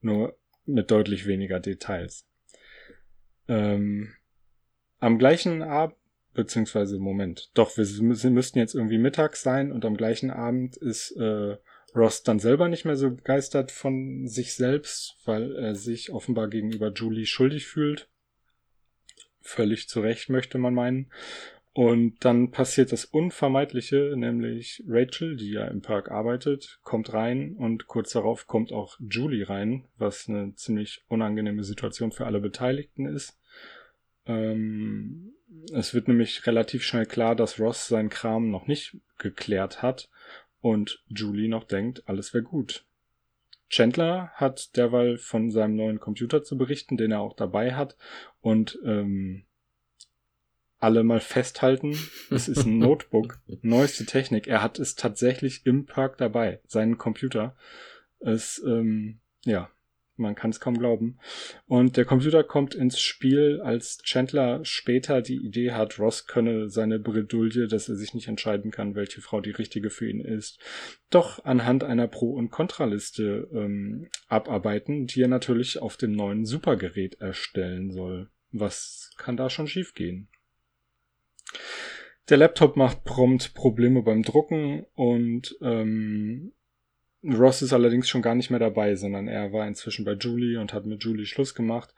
nur mit deutlich weniger Details. Ähm, am gleichen Abend, beziehungsweise Moment, doch, wir müssen, müssten jetzt irgendwie mittags sein und am gleichen Abend ist äh, Ross dann selber nicht mehr so begeistert von sich selbst, weil er sich offenbar gegenüber Julie schuldig fühlt. Völlig zu Recht möchte man meinen. Und dann passiert das Unvermeidliche, nämlich Rachel, die ja im Park arbeitet, kommt rein und kurz darauf kommt auch Julie rein, was eine ziemlich unangenehme Situation für alle Beteiligten ist. Ähm, es wird nämlich relativ schnell klar, dass Ross seinen Kram noch nicht geklärt hat und Julie noch denkt, alles wäre gut. Chandler hat derweil von seinem neuen Computer zu berichten, den er auch dabei hat und ähm, alle mal festhalten. Es ist ein <laughs> Notebook, neueste Technik. Er hat es tatsächlich im Park dabei, seinen Computer. Es, ähm, ja, man kann es kaum glauben. Und der Computer kommt ins Spiel, als Chandler später die Idee hat, Ross könne seine Bredouille, dass er sich nicht entscheiden kann, welche Frau die richtige für ihn ist, doch anhand einer Pro- und Kontraliste ähm, abarbeiten, die er natürlich auf dem neuen Supergerät erstellen soll. Was kann da schon schiefgehen? Der Laptop macht prompt Probleme beim Drucken und ähm, Ross ist allerdings schon gar nicht mehr dabei, sondern er war inzwischen bei Julie und hat mit Julie Schluss gemacht.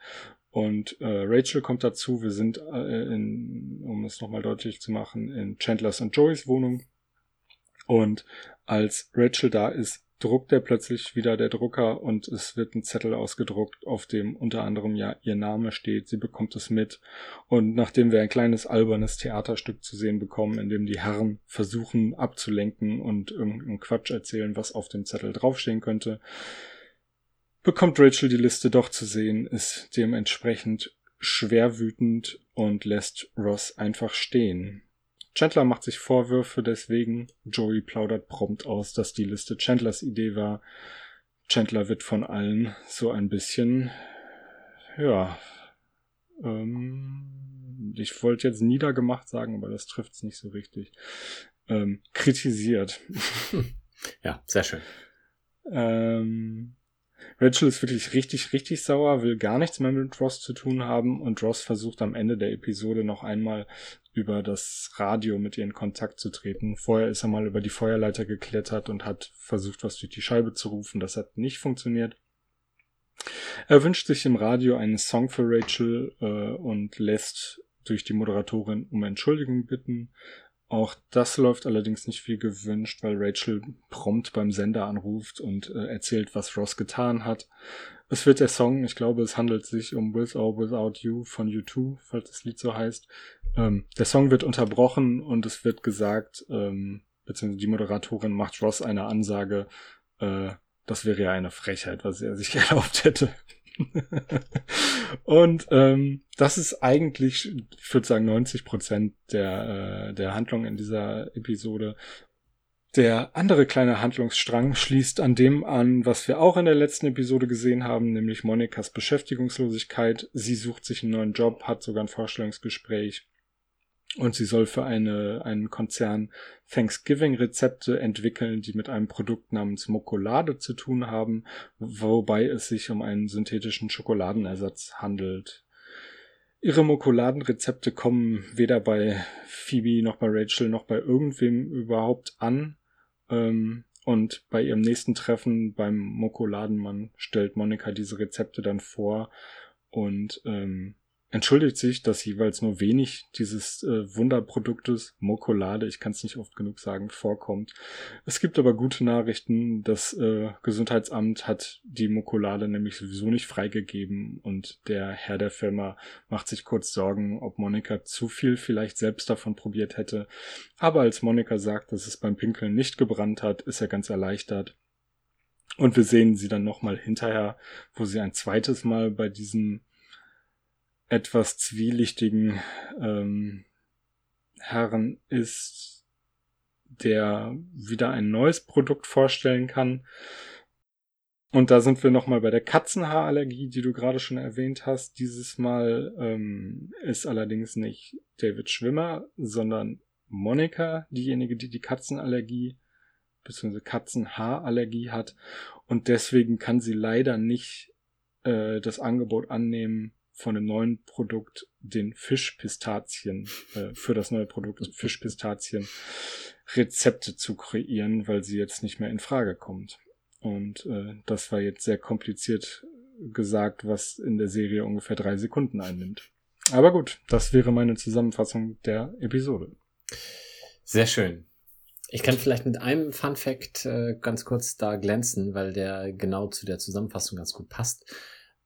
Und äh, Rachel kommt dazu. Wir sind, äh, in, um es nochmal deutlich zu machen, in Chandlers und Joeys Wohnung. Und als Rachel da ist, druckt er plötzlich wieder der Drucker und es wird ein Zettel ausgedruckt, auf dem unter anderem ja ihr Name steht. Sie bekommt es mit. Und nachdem wir ein kleines albernes Theaterstück zu sehen bekommen, in dem die Herren versuchen abzulenken und irgendeinen Quatsch erzählen, was auf dem Zettel draufstehen könnte, bekommt Rachel die Liste doch zu sehen, ist dementsprechend schwer wütend und lässt Ross einfach stehen. Chandler macht sich Vorwürfe deswegen. Joey plaudert prompt aus, dass die Liste Chandlers Idee war. Chandler wird von allen so ein bisschen, ja, ähm, ich wollte jetzt niedergemacht sagen, aber das trifft es nicht so richtig. Ähm, kritisiert. <laughs> Ja, sehr schön. Ähm, Rachel ist wirklich richtig, richtig sauer, will gar nichts mehr mit Ross zu tun haben und Ross versucht am Ende der Episode noch einmal über das Radio mit ihr in Kontakt zu treten. Vorher ist er mal über die Feuerleiter geklettert und hat versucht, was durch die Scheibe zu rufen. Das hat nicht funktioniert. Er wünscht sich im Radio einen Song für Rachel äh, und lässt durch die Moderatorin um Entschuldigung bitten. Auch das läuft allerdings nicht wie gewünscht, weil Rachel prompt beim Sender anruft und äh, erzählt, was Ross getan hat. Es wird der Song, ich glaube, es handelt sich um With or Without You von U2, falls das Lied so heißt. Ähm, der Song wird unterbrochen und es wird gesagt, ähm, beziehungsweise die Moderatorin macht Ross eine Ansage, äh, das wäre ja eine Frechheit, was er sich <laughs> erlaubt hätte. <laughs> und ähm, das ist eigentlich, ich würde sagen, 90 Prozent der, äh, der Handlung in dieser Episode. Der andere kleine Handlungsstrang schließt an dem an, was wir auch in der letzten Episode gesehen haben, nämlich Monikas Beschäftigungslosigkeit. Sie sucht sich einen neuen Job, hat sogar ein Vorstellungsgespräch und sie soll für eine, einen Konzern Thanksgiving-Rezepte entwickeln, die mit einem Produkt namens Mokolade zu tun haben, wobei es sich um einen synthetischen Schokoladenersatz handelt. Ihre Mokoladenrezepte kommen weder bei Phoebe noch bei Rachel noch bei irgendwem überhaupt an. Ähm, und bei ihrem nächsten Treffen beim Mokoladenmann stellt Monika diese Rezepte dann vor und ähm, entschuldigt sich, dass jeweils nur wenig dieses äh, Wunderproduktes, Mokolade, ich kann es nicht oft genug sagen, vorkommt. Es gibt aber gute Nachrichten. Das äh, Gesundheitsamt hat die Mokolade nämlich sowieso nicht freigegeben und der Herr der Firma macht sich kurz Sorgen, ob Monika zu viel vielleicht selbst davon probiert hätte. Aber als Monika sagt, dass es beim Pinkeln nicht gebrannt hat, ist er ganz erleichtert. Und wir sehen sie dann nochmal hinterher, wo sie ein zweites Mal bei diesem etwas zwielichtigen ähm, Herren ist, der wieder ein neues Produkt vorstellen kann. Und da sind wir nochmal bei der Katzenhaarallergie, die du gerade schon erwähnt hast. Dieses Mal ähm, ist allerdings nicht David Schwimmer, sondern Monika diejenige, die die Katzenallergie bzw. Katzenhaarallergie hat. Und deswegen kann sie leider nicht äh, das Angebot annehmen, von dem neuen Produkt den Fischpistazien, äh, für das neue Produkt <laughs> Fischpistazien Rezepte zu kreieren, weil sie jetzt nicht mehr in Frage kommt. Und äh, das war jetzt sehr kompliziert gesagt, was in der Serie ungefähr drei Sekunden einnimmt. Aber gut, das wäre meine Zusammenfassung der Episode. Sehr schön. Ich kann vielleicht mit einem Fun Fact äh, ganz kurz da glänzen, weil der genau zu der Zusammenfassung ganz gut passt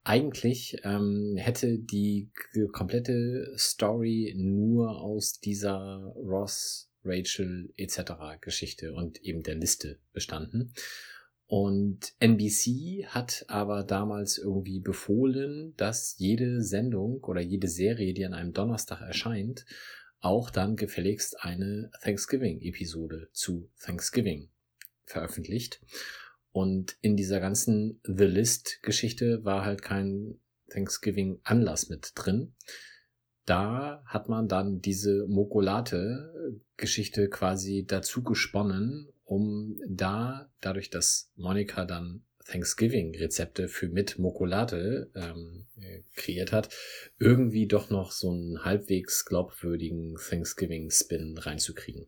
eigentlich ähm, hätte die komplette Story nur aus dieser Ross, Rachel etc. Geschichte und eben der Liste bestanden. Und NBC hat aber damals irgendwie befohlen, dass jede Sendung oder jede Serie, die an einem Donnerstag erscheint, auch dann gefälligst eine Thanksgiving-Episode zu Thanksgiving veröffentlicht. Und in dieser ganzen The List-Geschichte war halt kein Thanksgiving-Anlass mit drin. Da hat man dann diese Mokolate-Geschichte quasi dazu gesponnen, um da, dadurch, dass Monika dann Thanksgiving-Rezepte für mit Mokolate ähm, kreiert hat, irgendwie doch noch so einen halbwegs glaubwürdigen Thanksgiving-Spin reinzukriegen.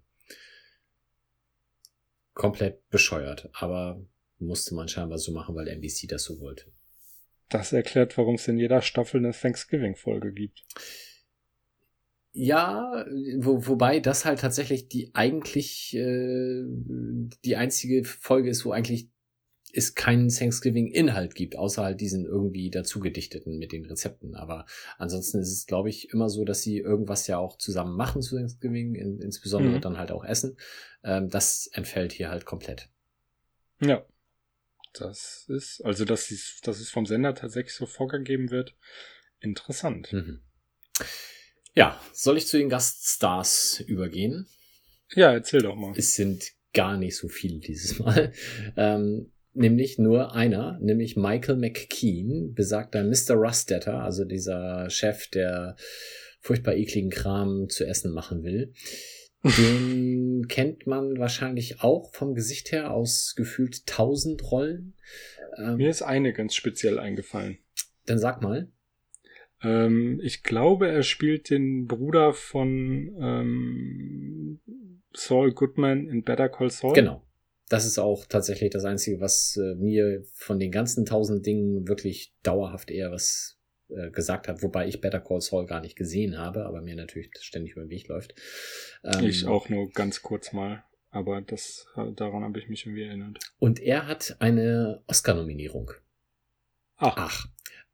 Komplett bescheuert, aber musste man scheinbar so machen, weil NBC das so wollte. Das erklärt, warum es in jeder Staffel eine Thanksgiving-Folge gibt. Ja, wo, wobei das halt tatsächlich die eigentlich äh, die einzige Folge ist, wo eigentlich es keinen Thanksgiving-Inhalt gibt, außer halt diesen irgendwie dazugedichteten mit den Rezepten. Aber ansonsten ist es, glaube ich, immer so, dass sie irgendwas ja auch zusammen machen zu Thanksgiving, in, insbesondere mhm. dann halt auch essen. Ähm, das entfällt hier halt komplett. Ja. Das ist, also dass es, dass es vom Sender tatsächlich so vorgegeben wird, interessant. Mhm. Ja, soll ich zu den Gaststars übergehen? Ja, erzähl doch mal. Es sind gar nicht so viele dieses Mal. <laughs> Ähm, nämlich nur einer, nämlich Michael McKean, besagter Mr. Rustetter, also dieser Chef, der furchtbar ekligen Kram zu essen machen will. Den kennt man wahrscheinlich auch vom Gesicht her aus gefühlt tausend Rollen. Ähm, Mir ist eine ganz speziell eingefallen. Dann sag mal. Ähm, ich glaube, er spielt den Bruder von ähm, Saul Goodman in Better Call Saul. Genau. Das ist auch tatsächlich das Einzige, was äh, mir von den ganzen tausend Dingen wirklich dauerhaft eher was äh, gesagt hat, wobei ich Better Call Saul gar nicht gesehen habe, aber mir natürlich ständig über den Weg läuft. Ähm, ich auch nur ganz kurz mal, aber das daran habe ich mich irgendwie erinnert. Und er hat eine Oscar-Nominierung. Ach. Ach.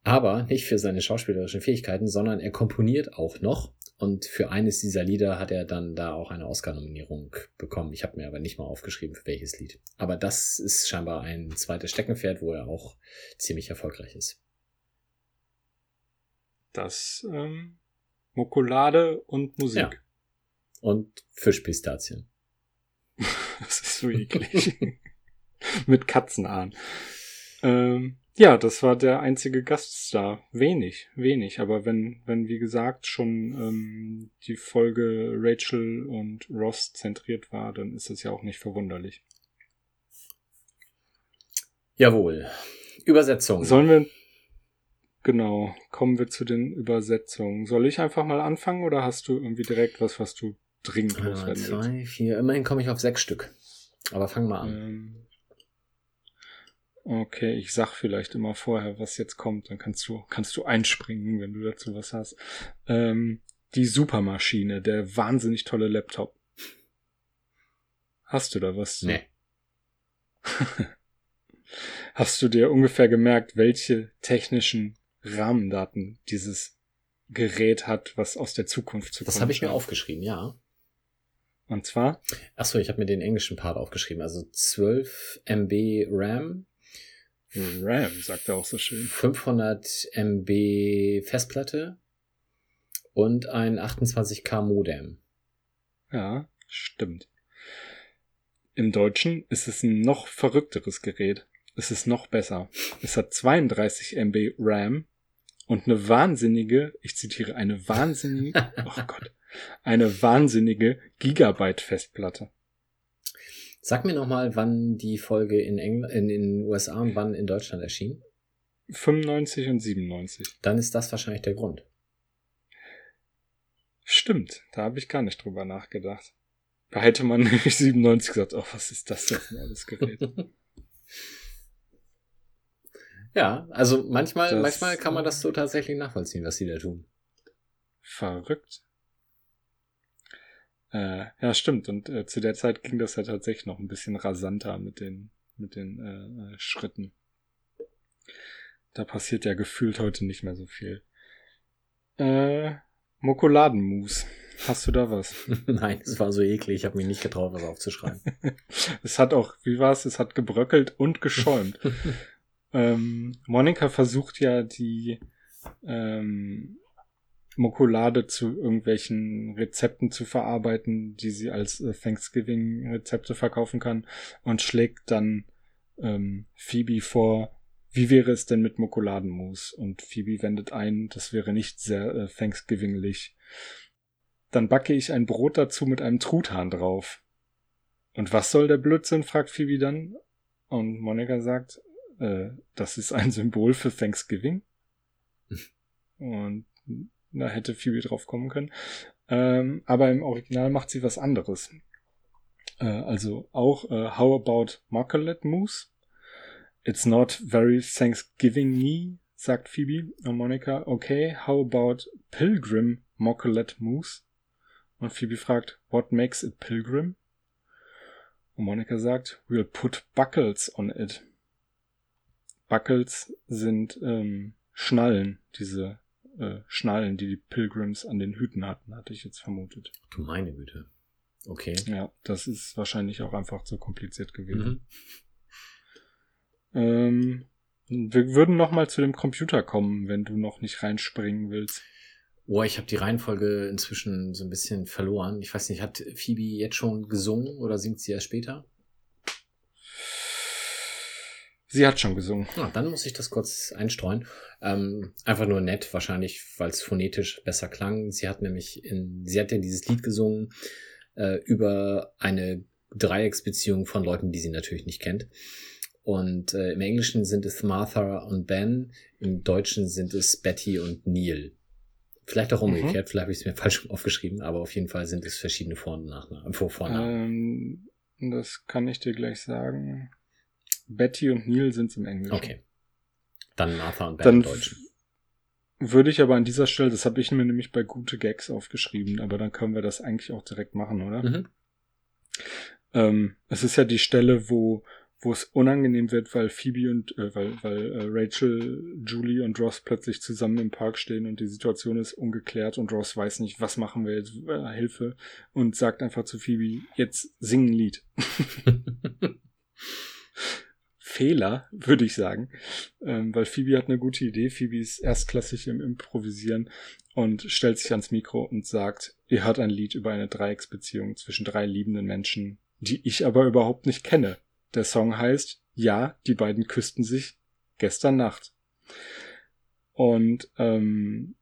Aber nicht für seine schauspielerischen Fähigkeiten, sondern er komponiert auch noch. Und für eines dieser Lieder hat er dann da auch eine Oscar-Nominierung bekommen. Ich habe mir aber nicht mal aufgeschrieben, für welches Lied. Aber das ist scheinbar ein zweites Steckenpferd, wo er auch ziemlich erfolgreich ist. Das ähm, Mokolade und Musik. Ja. Und Fischpistazien. <laughs> das ist so eklig. <laughs> Mit Katzenahn. Ähm, ja, das war der einzige Gaststar. Wenig, wenig. Aber wenn, wenn wie gesagt schon ähm, die Folge Rachel und Ross zentriert war, dann ist es ja auch nicht verwunderlich. Jawohl. Übersetzung. Sollen wir. Genau, kommen wir zu den Übersetzungen. Soll ich einfach mal anfangen oder hast du irgendwie direkt was, was du dringend loswerden willst? Zwei, vier, immerhin komme ich auf sechs Stück. Aber fang mal an. Ähm, Okay, ich sag vielleicht immer vorher, was jetzt kommt, dann kannst du, kannst du einspringen, wenn du dazu was hast. Ähm, die Supermaschine, der wahnsinnig tolle Laptop. Hast du da was? Nee. <laughs> Hast du dir ungefähr gemerkt, welche technischen Rahmendaten dieses Gerät hat, was aus der Zukunft zu kommen Das habe ich mir aufgeschrieben, ja. Und zwar? Achso, ich habe mir den englischen Part aufgeschrieben. Also 12 MB RAM, RAM, sagt er auch so schön. 500 MB Festplatte und ein 28K Modem. Ja, stimmt. Im Deutschen ist es ein noch verrückteres Gerät. Es ist noch besser. Es hat 32 MB RAM und eine wahnsinnige, ich zitiere, eine wahnsinnige, <laughs> oh Gott, eine wahnsinnige Gigabyte Festplatte. Sag mir nochmal, wann die Folge in, Engl in den USA und wann in Deutschland erschien. 95 und 97. Dann ist das wahrscheinlich der Grund. Stimmt, da habe ich gar nicht drüber nachgedacht. Da hätte man <laughs> nämlich 97 gesagt, oh, was ist das denn für alles Gerät? <laughs> ja, also manchmal, das, manchmal kann man das so tatsächlich nachvollziehen, was sie da tun. Verrückt. Äh, ja, stimmt. Und äh, zu der Zeit ging das ja tatsächlich noch ein bisschen rasanter mit den, mit den äh, äh, Schritten. Da passiert ja gefühlt heute nicht mehr so viel. Äh, Mokoladenmus. Hast du da was? <laughs> Nein, es war so eklig. Ich habe mich nicht getraut, was aufzuschreiben. <laughs> es hat auch, wie war es? Es hat gebröckelt und geschäumt. <laughs> ähm, Monika versucht ja die ähm, Mokulade zu irgendwelchen Rezepten zu verarbeiten, die sie als äh, Thanksgiving-Rezepte verkaufen kann und schlägt dann ähm, Phoebe vor, wie wäre es denn mit Mokoladenmus? Und Phoebe wendet ein, das wäre nicht sehr äh, Thanksgivinglich. Dann backe ich ein Brot dazu mit einem Truthahn drauf. Und was soll der Blödsinn? fragt Phoebe dann. Und Monika sagt, äh, das ist ein Symbol für Thanksgiving. <laughs> Und da hätte Phoebe drauf kommen können. Ähm, aber im Original macht sie was anderes. Äh, also auch äh, How about Marcolet Mousse? It's not very Thanksgiving-y, sagt Phoebe. Und Monika, okay, how about Pilgrim Marcolet Mousse? Und Phoebe fragt, what makes it Pilgrim? Und Monika sagt, we'll put buckles on it. Buckles sind ähm, Schnallen, diese äh, Schnallen, die die Pilgrims an den Hüten hatten, hatte ich jetzt vermutet. Du meine Güte. Okay. Ja, das ist wahrscheinlich auch einfach zu kompliziert gewesen. Mhm. Ähm, wir würden noch mal zu dem Computer kommen, wenn du noch nicht reinspringen willst. Oh, ich habe die Reihenfolge inzwischen so ein bisschen verloren. Ich weiß nicht, hat Phoebe jetzt schon gesungen oder singt sie erst später? Sie hat schon gesungen. Ah, dann muss ich das kurz einstreuen. Ähm, einfach nur nett, wahrscheinlich, weil es phonetisch besser klang. Sie hat nämlich in, sie hat ja dieses Lied gesungen äh, über eine Dreiecksbeziehung von Leuten, die sie natürlich nicht kennt. Und äh, im Englischen sind es Martha und Ben, im Deutschen sind es Betty und Neil. Vielleicht auch umgekehrt, mhm. vielleicht habe ich es mir <laughs> falsch aufgeschrieben, aber auf jeden Fall sind es verschiedene Vor- und Nachnamen. Vor Vornamen. Ähm, das kann ich dir gleich sagen. Betty und Neil sind es im Englischen. Okay. Dann Martha und Dann im Deutschen. Würde ich aber an dieser Stelle, das habe ich mir nämlich bei gute Gags aufgeschrieben, aber dann können wir das eigentlich auch direkt machen, oder? Mhm. Ähm, es ist ja die Stelle, wo wo es unangenehm wird, weil Phoebe und äh, weil weil äh, Rachel, Julie und Ross plötzlich zusammen im Park stehen und die Situation ist ungeklärt und Ross weiß nicht, was machen wir jetzt, äh, Hilfe und sagt einfach zu Phoebe, jetzt sing ein Lied. <laughs> <laughs> Fehler, würde ich sagen, ähm, weil Phoebe hat eine gute Idee. Phoebe ist erstklassig im Improvisieren und stellt sich ans Mikro und sagt, ihr hört ein Lied über eine Dreiecksbeziehung zwischen drei liebenden Menschen, die ich aber überhaupt nicht kenne. Der Song heißt, ja, die beiden küssten sich gestern Nacht. Und ähm,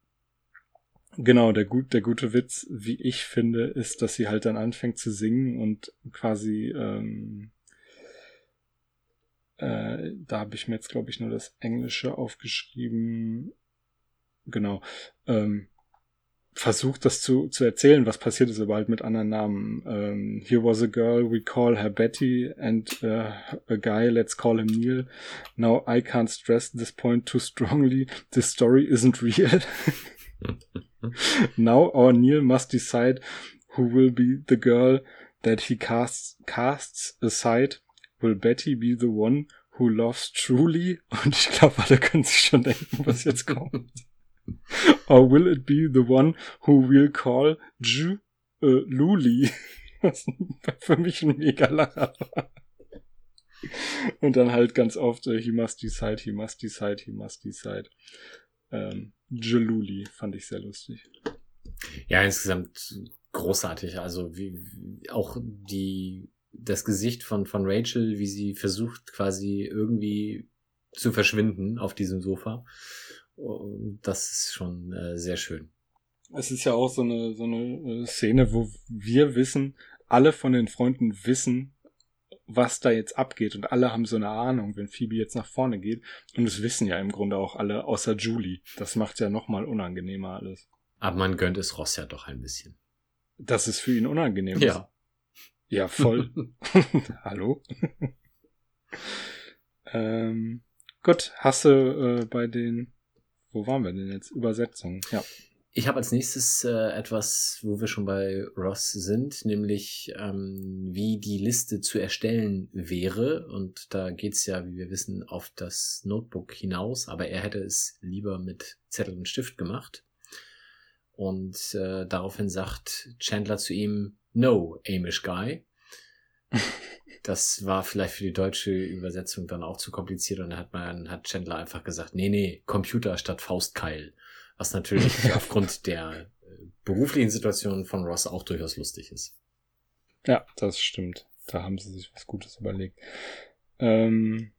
genau, der, gut, der gute Witz, wie ich finde, ist, dass sie halt dann anfängt zu singen und quasi ähm, äh, da habe ich mir jetzt, glaube ich, nur das Englische aufgeschrieben. Genau. Ähm, versucht das zu, zu erzählen, was passiert ist, aber halt mit anderen Namen. Ähm, here was a girl, we call her Betty, and uh, a guy, let's call him Neil. Now I can't stress this point too strongly. This story isn't <laughs> real. <laughs> Now our Neil must decide who will be the girl that he casts, casts aside Will Betty be the one who loves truly? <laughs> Und ich glaube, alle können sich schon denken, was jetzt kommt. <laughs> Or will it be the one who will call Ju äh, Luli? <laughs> Was für mich ein mega Lacher war. Und dann halt ganz oft, äh, he must decide, he must decide, he must decide. Ähm, Jaluli fand ich sehr lustig. Ja, insgesamt großartig. Also wie, auch die das Gesicht von, von Rachel, wie sie versucht quasi irgendwie zu verschwinden auf diesem Sofa. Das ist schon äh, sehr schön. Es ist ja auch so eine, so eine äh, Szene, wo wir wissen, alle von den Freunden wissen, was da jetzt abgeht und alle haben so eine Ahnung, wenn Phoebe jetzt nach vorne geht. Und es wissen ja im Grunde auch alle, außer Julie. Das macht ja nochmal unangenehmer alles. Aber man gönnt es Ross ja doch ein bisschen. Das ist für ihn unangenehm Ja. Ja, voll. <laughs> Hallo. ähm, gut, hast du äh, bei den, wo waren wir denn jetzt? Übersetzungen, ja. Ich habe als nächstes äh, etwas, wo wir schon bei Ross sind, nämlich ähm, wie die Liste zu erstellen wäre. Und da geht's ja, wie wir wissen, auf das Notebook hinaus, aber er hätte es lieber mit Zettel und Stift gemacht. Und äh, daraufhin sagt Chandler zu ihm, No, Amish Guy. das war vielleicht für die deutsche Übersetzung dann auch zu kompliziert und dann hat man, hat Chandler einfach gesagt, nee, nee, Computer statt Faustkeil. Was natürlich <laughs> aufgrund der äh, beruflichen Situation von Ross auch durchaus lustig ist. Ja, das stimmt. Da haben sie sich was Gutes überlegt. Ähm,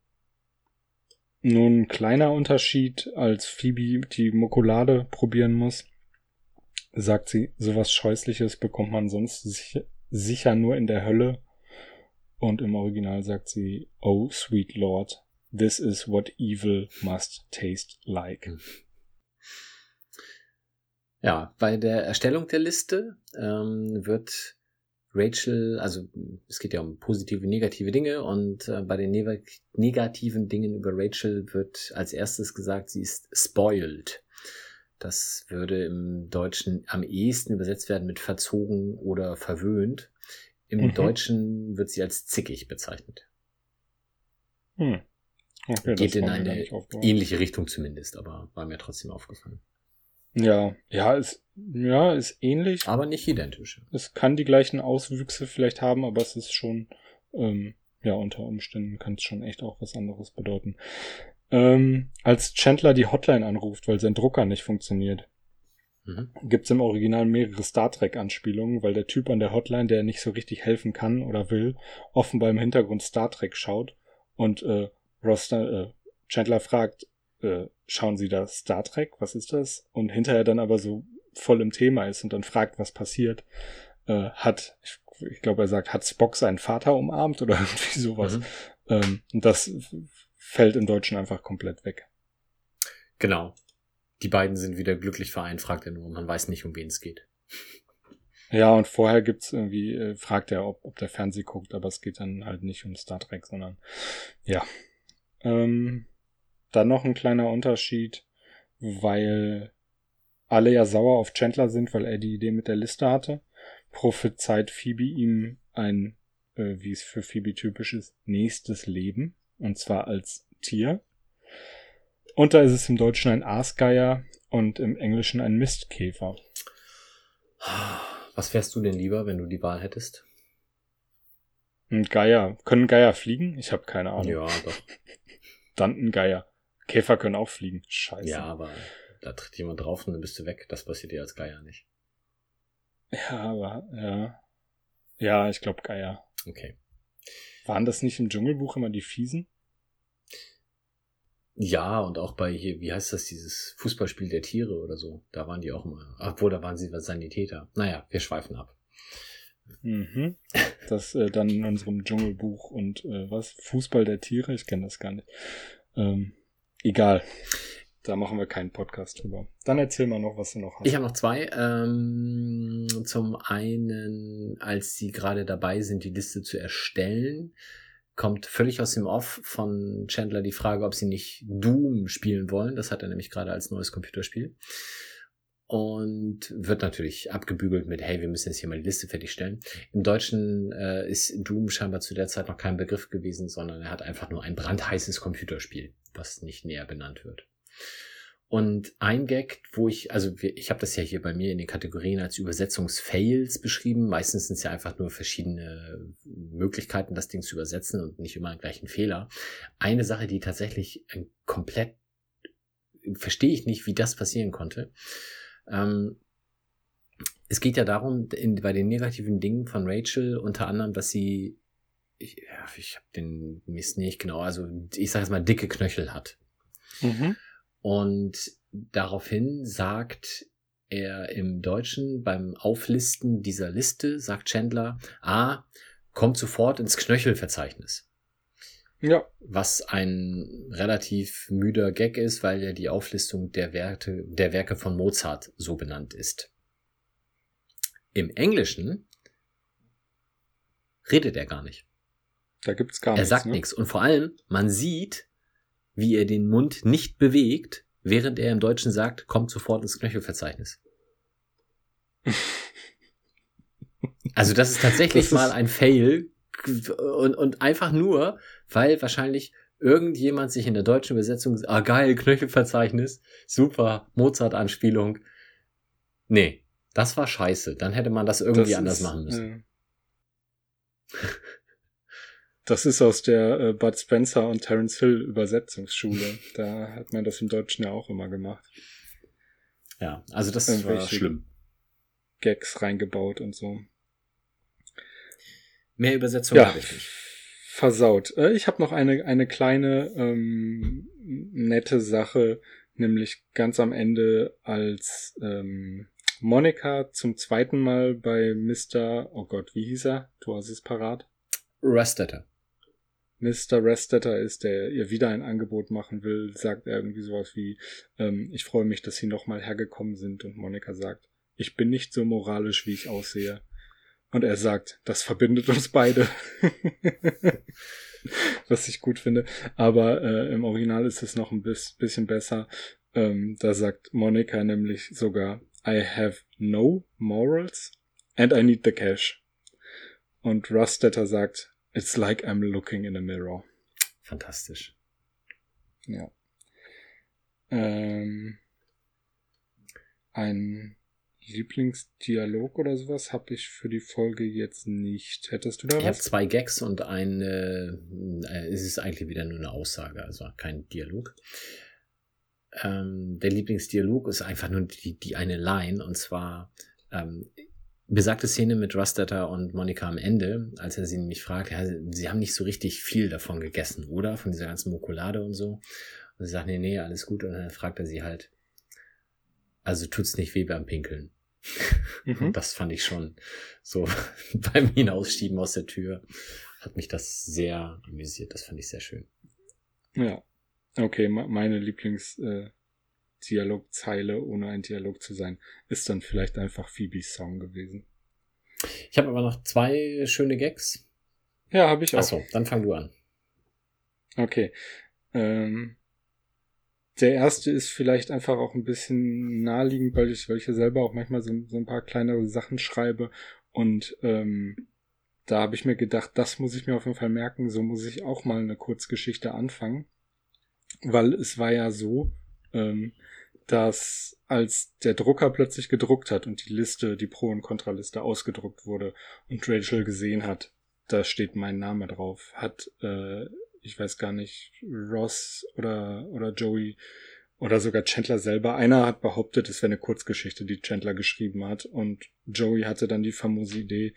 nun kleiner Unterschied, als Phoebe die Mokolade probieren muss, sagt sie, sowas Scheußliches bekommt man sonst sicher, sicher nur in der Hölle. Und im Original sagt sie, Oh, sweet Lord, this is what evil must taste like. Ja, bei der Erstellung der Liste ähm, wird Rachel, also es geht ja um positive, negative Dinge und äh, bei den ne negativen Dingen über Rachel wird als erstes gesagt, sie ist spoiled. Das würde im Deutschen am ehesten übersetzt werden mit verzogen oder verwöhnt. Im mhm. Deutschen wird sie als zickig bezeichnet. Hm. Okay, Geht in eine ähnliche Richtung zumindest, aber war mir trotzdem aufgefallen. Ja, ja, ist, ja, ist ähnlich. Aber nicht identisch. Es kann die gleichen Auswüchse vielleicht haben, aber es ist schon, ähm, ja, unter Umständen kann es schon echt auch was anderes bedeuten. Ähm, als Chandler die Hotline anruft, weil sein Drucker nicht funktioniert, mhm. gibt im Original mehrere Star Trek-Anspielungen, weil der Typ an der Hotline, der nicht so richtig helfen kann oder will, offenbar im Hintergrund Star Trek schaut und äh, Ross, äh, Chandler fragt, äh, schauen Sie da Star Trek, was ist das? Und hinterher dann aber so voll im Thema ist und dann fragt, was passiert, äh, hat, ich, ich glaube, er sagt, hat Spock seinen Vater umarmt oder <laughs> irgendwie sowas. Mhm. Ähm, und das fällt im Deutschen einfach komplett weg. Genau. Die beiden sind wieder glücklich vereint, fragt er nur. Man weiß nicht, um wen es geht. Ja, und vorher gibt's irgendwie, äh, fragt er, ob, ob der Fernseh guckt, aber es geht dann halt nicht um Star Trek, sondern ja. Ähm, dann noch ein kleiner Unterschied, weil alle ja sauer auf Chandler sind, weil er die Idee mit der Liste hatte. Prophezeit Phoebe ihm ein, äh, wie es für Phoebe typisch ist, nächstes Leben. Und zwar als Tier. Und da ist es im Deutschen ein Aasgeier und im Englischen ein Mistkäfer. Was wärst du denn lieber, wenn du die Wahl hättest? Ein Geier. Können Geier fliegen? Ich habe keine Ahnung. Ja, doch. <laughs> Dann ein Geier. Käfer können auch fliegen. Scheiße. Ja, aber da tritt jemand drauf und dann bist du weg. Das passiert dir als Geier nicht. Ja, aber, ja. Ja, ich glaube Geier. Okay. Waren das nicht im Dschungelbuch immer die Fiesen? Ja, und auch bei hier, wie heißt das, dieses Fußballspiel der Tiere oder so. Da waren die auch immer. Obwohl, da waren sie Sanitäter. Naja, wir schweifen ab. Mhm. Das äh, dann in unserem Dschungelbuch und äh, was? Fußball der Tiere? Ich kenne das gar nicht. Ähm, Egal. Da machen wir keinen Podcast drüber. Dann erzähl mal noch, was du noch hast. Ich habe noch zwei. Ähm, zum einen, als sie gerade dabei sind, die Liste zu erstellen, kommt völlig aus dem Off von Chandler die Frage, ob sie nicht Doom spielen wollen. Das hat er nämlich gerade als neues Computerspiel. Und wird natürlich abgebügelt mit, hey, wir müssen jetzt hier mal die Liste fertigstellen. Im Deutschen äh, ist Doom scheinbar zu der Zeit noch kein Begriff gewesen, sondern er hat einfach nur ein brandheißes Computerspiel was nicht näher benannt wird. Und ein Gag, wo ich, also ich habe das ja hier bei mir in den Kategorien als Übersetzungsfails beschrieben. Meistens sind es ja einfach nur verschiedene Möglichkeiten, das Ding zu übersetzen und nicht immer gleich ein Fehler. Eine Sache, die tatsächlich komplett verstehe ich nicht, wie das passieren konnte. Ähm, es geht ja darum, in, bei den negativen Dingen von Rachel unter anderem, dass sie ich, ich habe den Mist nicht genau, also ich sage jetzt mal dicke Knöchel hat. Mhm. Und daraufhin sagt er im Deutschen beim Auflisten dieser Liste, sagt Chandler, ah, kommt sofort ins Knöchelverzeichnis. Ja. Was ein relativ müder Gag ist, weil ja die Auflistung der Werte, der Werke von Mozart so benannt ist. Im Englischen redet er gar nicht. Da gibt's gar nichts. Er sagt ne? nichts. Und vor allem, man sieht, wie er den Mund nicht bewegt, während er im Deutschen sagt, kommt sofort ins Knöchelverzeichnis. <laughs> also das ist tatsächlich das mal ein Fail und, und einfach nur, weil wahrscheinlich irgendjemand sich in der deutschen Übersetzung, ah geil, Knöchelverzeichnis, super, Mozart-Anspielung. Nee, das war scheiße. Dann hätte man das irgendwie das anders ist, machen müssen. Ja. Das ist aus der äh, Bud Spencer und Terence Hill Übersetzungsschule. da hat man das im Deutschen ja auch immer gemacht. Ja, also das war schlimm. Gags reingebaut und so. Mehr Übersetzung ja, habe ich nicht. Versaut. Äh, ich habe noch eine, eine kleine ähm, nette Sache, nämlich ganz am Ende, als ähm, Monika zum zweiten Mal bei Mr. Oh Gott, wie hieß er? Du hast es parat. Restetter. Mr. Restetter ist, der ihr wieder ein Angebot machen will, sagt er irgendwie sowas wie, ähm, ich freue mich, dass Sie nochmal hergekommen sind und Monika sagt, ich bin nicht so moralisch, wie ich aussehe. Und er sagt, das verbindet uns beide. <laughs> Was ich gut finde. Aber äh, im Original ist es noch ein bisschen besser. Ähm, da sagt Monika nämlich sogar, I have no morals and I need the cash. Und Rustetter sagt, it's like I'm looking in a mirror. Fantastisch. Ja. Ähm, ein Lieblingsdialog oder sowas habe ich für die Folge jetzt nicht. Hättest du da ich was? Ich habe zwei Gags und eine, äh, es ist eigentlich wieder nur eine Aussage, also kein Dialog. Ähm, der Lieblingsdialog ist einfach nur die, die eine Line und zwar ähm, besagte Szene mit Rustetter und Monika am Ende, als er sie nämlich fragt, ja, sie haben nicht so richtig viel davon gegessen, oder? Von dieser ganzen Mokolade und so. Und sie sagt, nee, nee, alles gut. Und dann fragt er sie halt, also tut's nicht weh beim Pinkeln. <laughs> Mhm. Das fand ich schon so <laughs> beim Hinausschieben aus der Tür hat mich das sehr amüsiert. Das fand ich sehr schön. Ja. Okay, meine Lieblingsdialogzeile, äh, ohne ein Dialog zu sein, ist dann vielleicht einfach Phoebes Song gewesen. Ich habe aber noch zwei schöne Gags. Ja, habe ich auch. Achso, dann fang du an. Okay. Ähm, der erste ist vielleicht einfach auch ein bisschen naheliegend, weil ich, weil ich ja selber auch manchmal so, so ein paar kleinere Sachen schreibe und ähm, da habe ich mir gedacht, das muss ich mir auf jeden Fall merken, so muss ich auch mal eine Kurzgeschichte anfangen, weil es war ja so, ähm, dass als der Drucker plötzlich gedruckt hat und die Liste, die Pro- und Kontraliste ausgedruckt wurde und Rachel gesehen hat, da steht mein Name drauf, hat äh, ich weiß gar nicht, Ross oder, oder Joey oder sogar Chandler selber. Einer hat behauptet, es wäre eine Kurzgeschichte, die Chandler geschrieben hat. Und Joey hatte dann die famose Idee,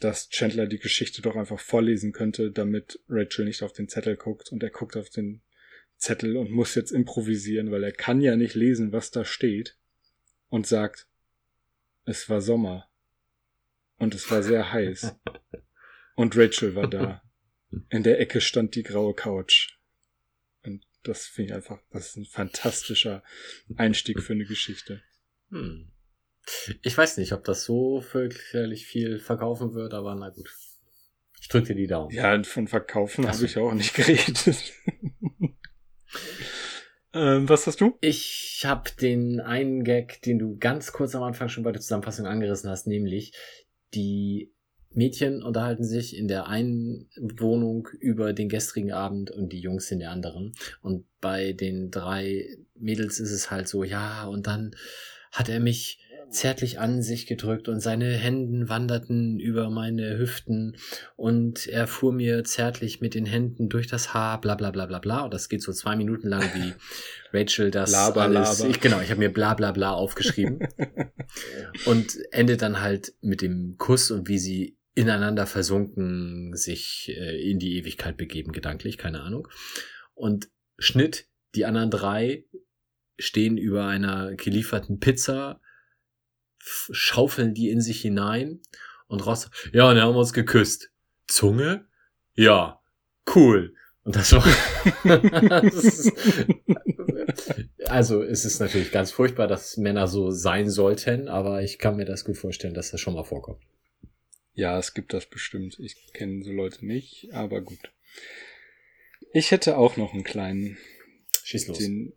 dass Chandler die Geschichte doch einfach vorlesen könnte, damit Rachel nicht auf den Zettel guckt. Und er guckt auf den Zettel und muss jetzt improvisieren, weil er kann ja nicht lesen, was da steht. Und sagt, es war Sommer. Und es war sehr heiß. <laughs> Und Rachel war da. In der Ecke stand die graue Couch. Und das finde ich einfach, das ist ein fantastischer Einstieg für eine Geschichte. Hm. Ich weiß nicht, ob das so wirklich viel verkaufen wird, aber na gut. Ich drücke dir die Daumen. Ja, von Verkaufen habe ich auch nicht <laughs> geredet. Ähm, was hast du? Ich habe den einen Gag, den du ganz kurz am Anfang schon bei der Zusammenfassung angerissen hast, nämlich die Mädchen unterhalten sich in der einen Wohnung über den gestrigen Abend und die Jungs in der anderen. Und bei den drei Mädels ist es halt so, ja, und dann hat er mich zärtlich an sich gedrückt und seine Händen wanderten über meine Hüften und er fuhr mir zärtlich mit den Händen durch das Haar, bla bla bla bla bla. Und das geht so zwei Minuten lang, wie <laughs> Rachel das laber, alles. Laber. Ich, genau, ich habe mir bla bla bla aufgeschrieben. <laughs> und endet dann halt mit dem Kuss und wie sie ineinander versunken sich äh, in die Ewigkeit begeben, gedanklich, keine Ahnung. Und Schnitt, die anderen drei stehen über einer gelieferten Pizza, schaufeln die in sich hinein und raus. Ja, und dann haben wir uns geküsst. Zunge? Ja, cool. Und das war. das <laughs> ist, <laughs> also es ist natürlich ganz furchtbar, dass Männer so sein sollten, aber ich kann mir das gut vorstellen, dass das schon mal vorkommt. Ja, es gibt das bestimmt. Ich kenne so Leute nicht, aber gut. Ich hätte auch noch einen kleinen, Schieß los. den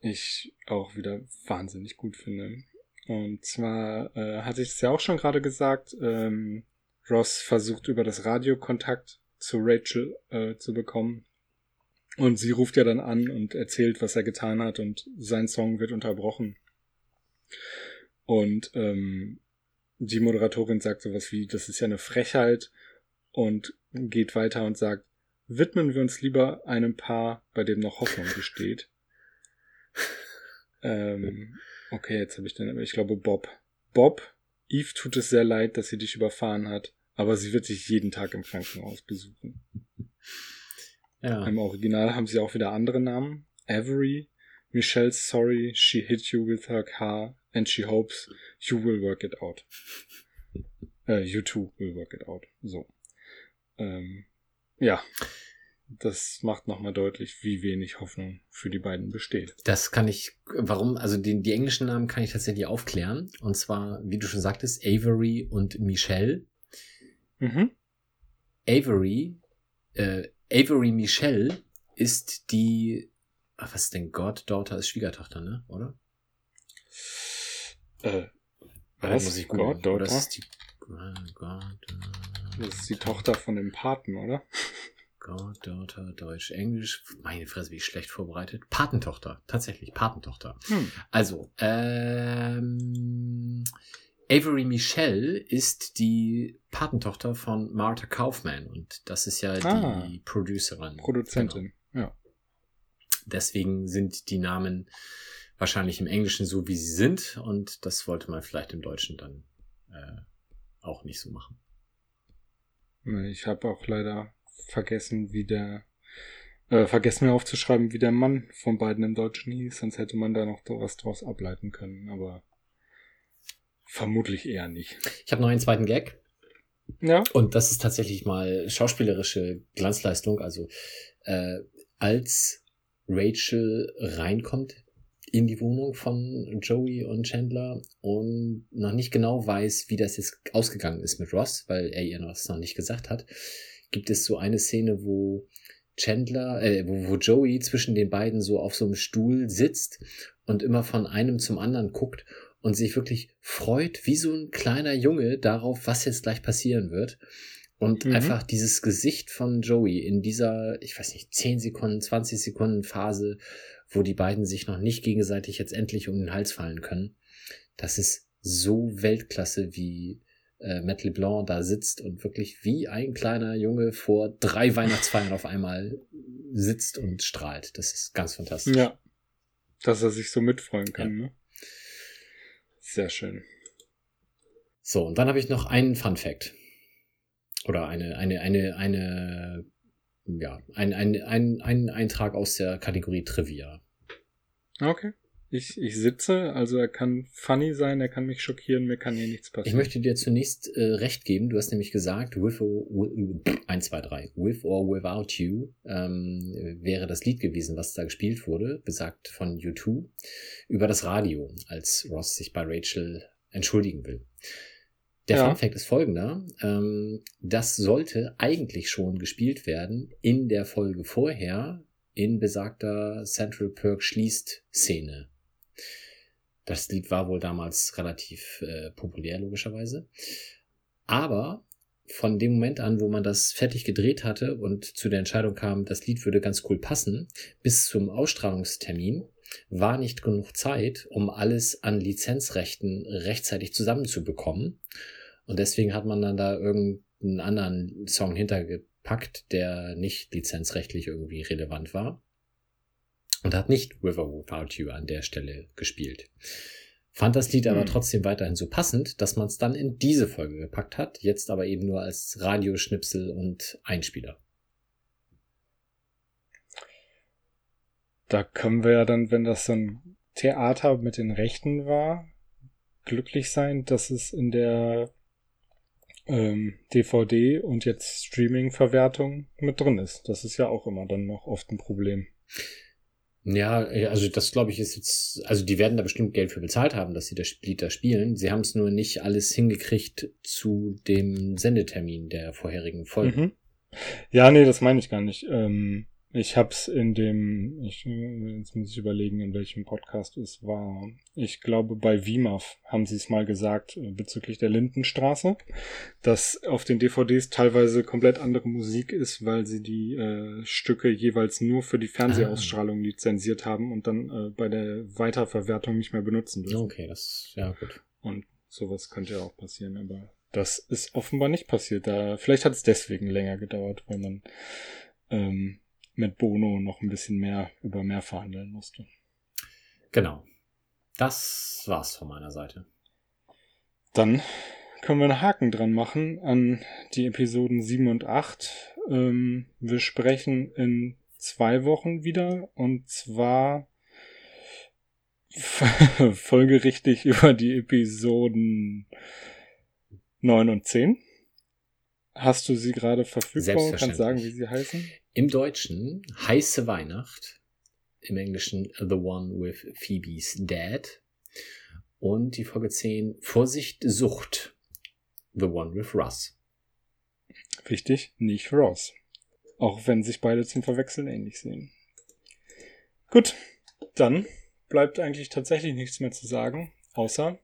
ich auch wieder wahnsinnig gut finde. Und zwar äh, hatte ich es ja auch schon gerade gesagt, ähm, Ross versucht über das Radio Kontakt zu Rachel äh, zu bekommen. Und sie ruft ja dann an und erzählt, was er getan hat und sein Song wird unterbrochen. Und ähm, die Moderatorin sagt sowas wie, das ist ja eine Frechheit und geht weiter und sagt, widmen wir uns lieber einem Paar, bei dem noch Hoffnung besteht. <laughs> ähm, okay, jetzt habe ich den, ich glaube Bob. Bob, Eve tut es sehr leid, dass sie dich überfahren hat, aber sie wird dich jeden Tag im Krankenhaus besuchen. Ja. Im Original haben sie auch wieder andere Namen. Avery, Michelle's sorry she hit you with her car and she hopes you will work it out. Äh, you too will work it out. So. Ähm, ja. Das macht nochmal deutlich, wie wenig Hoffnung für die beiden besteht. Das kann ich, warum, also die, die englischen Namen kann ich tatsächlich aufklären. Und zwar, wie du schon sagtest, Avery und Michelle. Mhm. Avery, äh, Avery Michelle ist die, ach, was ist denn Goddaughter, ist Schwiegertochter, ne, oder? Äh, was? muss ich. Goddaughter? Oder ist die äh, God, Das ist die Tochter von dem Paten, oder? Goddaughter, Deutsch, Englisch. Meine Fresse, wie schlecht vorbereitet. Patentochter, tatsächlich, Patentochter. Hm. Also, ähm, Avery Michelle ist die Patentochter von Martha Kaufman und das ist ja Ah. die Producerin. Produzentin. Ja. Genau. Deswegen sind die Namen wahrscheinlich im Englischen so, wie sie sind und das wollte man vielleicht im Deutschen dann äh, auch nicht so machen. Ich habe auch leider vergessen, wie der äh, vergessen mir aufzuschreiben, wie der Mann von beiden im Deutschen hieß, sonst hätte man da noch was draus ableiten können, aber vermutlich eher nicht. Ich habe noch einen zweiten Gag. Ja. Und das ist tatsächlich mal schauspielerische Glanzleistung. Also äh, als Rachel reinkommt in die Wohnung von Joey und Chandler und noch nicht genau weiß, wie das jetzt ausgegangen ist mit Ross, weil er ihr das noch nicht gesagt hat, gibt es so eine Szene, wo Chandler, äh, wo, wo Joey zwischen den beiden so auf so einem Stuhl sitzt und immer von einem zum anderen guckt und sich wirklich freut, wie so ein kleiner Junge darauf, was jetzt gleich passieren wird. Und Mhm. einfach dieses Gesicht von Joey in dieser, ich weiß nicht, 10 Sekunden, 20 Sekunden Phase, wo die beiden sich noch nicht gegenseitig jetzt endlich um den Hals fallen können, das ist so Weltklasse, wie äh, Matt LeBlanc da sitzt und wirklich wie ein kleiner Junge vor drei Weihnachtsfeiern auf einmal sitzt und strahlt. Das ist ganz fantastisch. Ja. Dass er sich so mitfreuen kann, ne? Sehr schön. So, und dann habe ich noch einen Fun Fact. Oder eine, eine, eine, eine, ja, ein, ein, ein, ein Eintrag aus der Kategorie Trivia. Okay. Ich, ich sitze, also er kann funny sein, er kann mich schockieren, mir kann hier nichts Ich passieren. möchte dir zunächst äh, recht geben. Du hast nämlich gesagt, with or, with, 1, 2, 3, with or without you ähm, wäre das Lied gewesen, was da gespielt wurde, besagt von U2, über das Radio, als Ross sich bei Rachel entschuldigen will. Der Ja. Fun Fact ist folgender. Ähm, das sollte eigentlich schon gespielt werden in der Folge vorher in besagter Central Perk schließt Szene. Das Lied war wohl damals relativ äh, populär, logischerweise. Aber von dem Moment an, wo man das fertig gedreht hatte und zu der Entscheidung kam, das Lied würde ganz cool passen, bis zum Ausstrahlungstermin war nicht genug Zeit, um alles an Lizenzrechten rechtzeitig zusammenzubekommen. Und deswegen hat man dann da irgendeinen anderen Song hintergepackt, der nicht lizenzrechtlich irgendwie relevant war. Und hat nicht River Without You an der Stelle gespielt. Fand das Lied aber Hm. trotzdem weiterhin so passend, dass man es dann in diese Folge gepackt hat, jetzt aber eben nur als Radioschnipsel und Einspieler. Da können wir ja dann, wenn das so ein Theater mit den Rechten war, glücklich sein, dass es in der ähm, DVD und jetzt Streaming-Verwertung mit drin ist. Das ist ja auch immer dann noch oft ein Problem. Ja, ja, also das glaube ich ist jetzt, also die werden da bestimmt Geld für bezahlt haben, dass sie das Lied da spielen. Sie haben es nur nicht alles hingekriegt zu dem Sendetermin der vorherigen Folge. Mhm. Ja, nee, das meine ich gar nicht. Ähm, ich hab's in dem, ich, jetzt muss ich überlegen, in welchem Podcast es war. Ich glaube, bei WIMAF haben sie es mal gesagt, äh, bezüglich der Lindenstraße, dass auf den DVDs teilweise komplett andere Musik ist, weil sie die äh, Stücke jeweils nur für die Fernsehausstrahlung lizenziert haben und dann äh, bei der Weiterverwertung nicht mehr benutzen dürfen. Okay, das, ja gut. Und sowas könnte ja auch passieren, aber das ist offenbar nicht passiert. Da, vielleicht hat es deswegen länger gedauert, weil man ähm, mit Bono noch ein bisschen mehr über mehr verhandeln musste. Genau. Das war's von meiner Seite. Dann können wir einen Haken dran machen an die Episoden 7 und 8. Ähm, wir sprechen in zwei Wochen wieder und zwar <laughs> folgerichtig über die Episoden 9 und 10. Hast du sie gerade verfügbar und kannst sagen, wie sie heißen? Im Deutschen Heiße Weihnacht, im Englischen The One with Phoebe's Dad und die Folge 10 Vorsicht Sucht, The One with Russ. Wichtig, nicht Ross. Auch wenn sich beide zum Verwechseln ähnlich sehen. Gut, dann bleibt eigentlich tatsächlich nichts mehr zu sagen, außer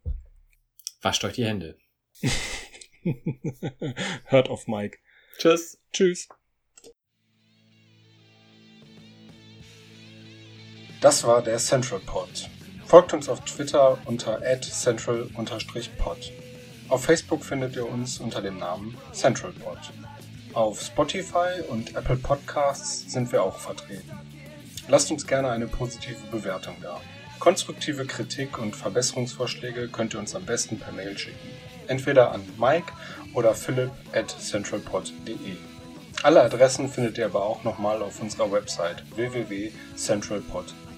wascht euch die Hände. <laughs> Hört auf Mike. Tschüss. Tschüss. Das war der Central Pod. Folgt uns auf Twitter unter central-pod. Auf Facebook findet ihr uns unter dem Namen CentralPod. Auf Spotify und Apple Podcasts sind wir auch vertreten. Lasst uns gerne eine positive Bewertung da. Konstruktive Kritik und Verbesserungsvorschläge könnt ihr uns am besten per Mail schicken. Entweder an Mike oder philipp at centralpod.de. Alle Adressen findet ihr aber auch nochmal auf unserer Website www.centralpod.de.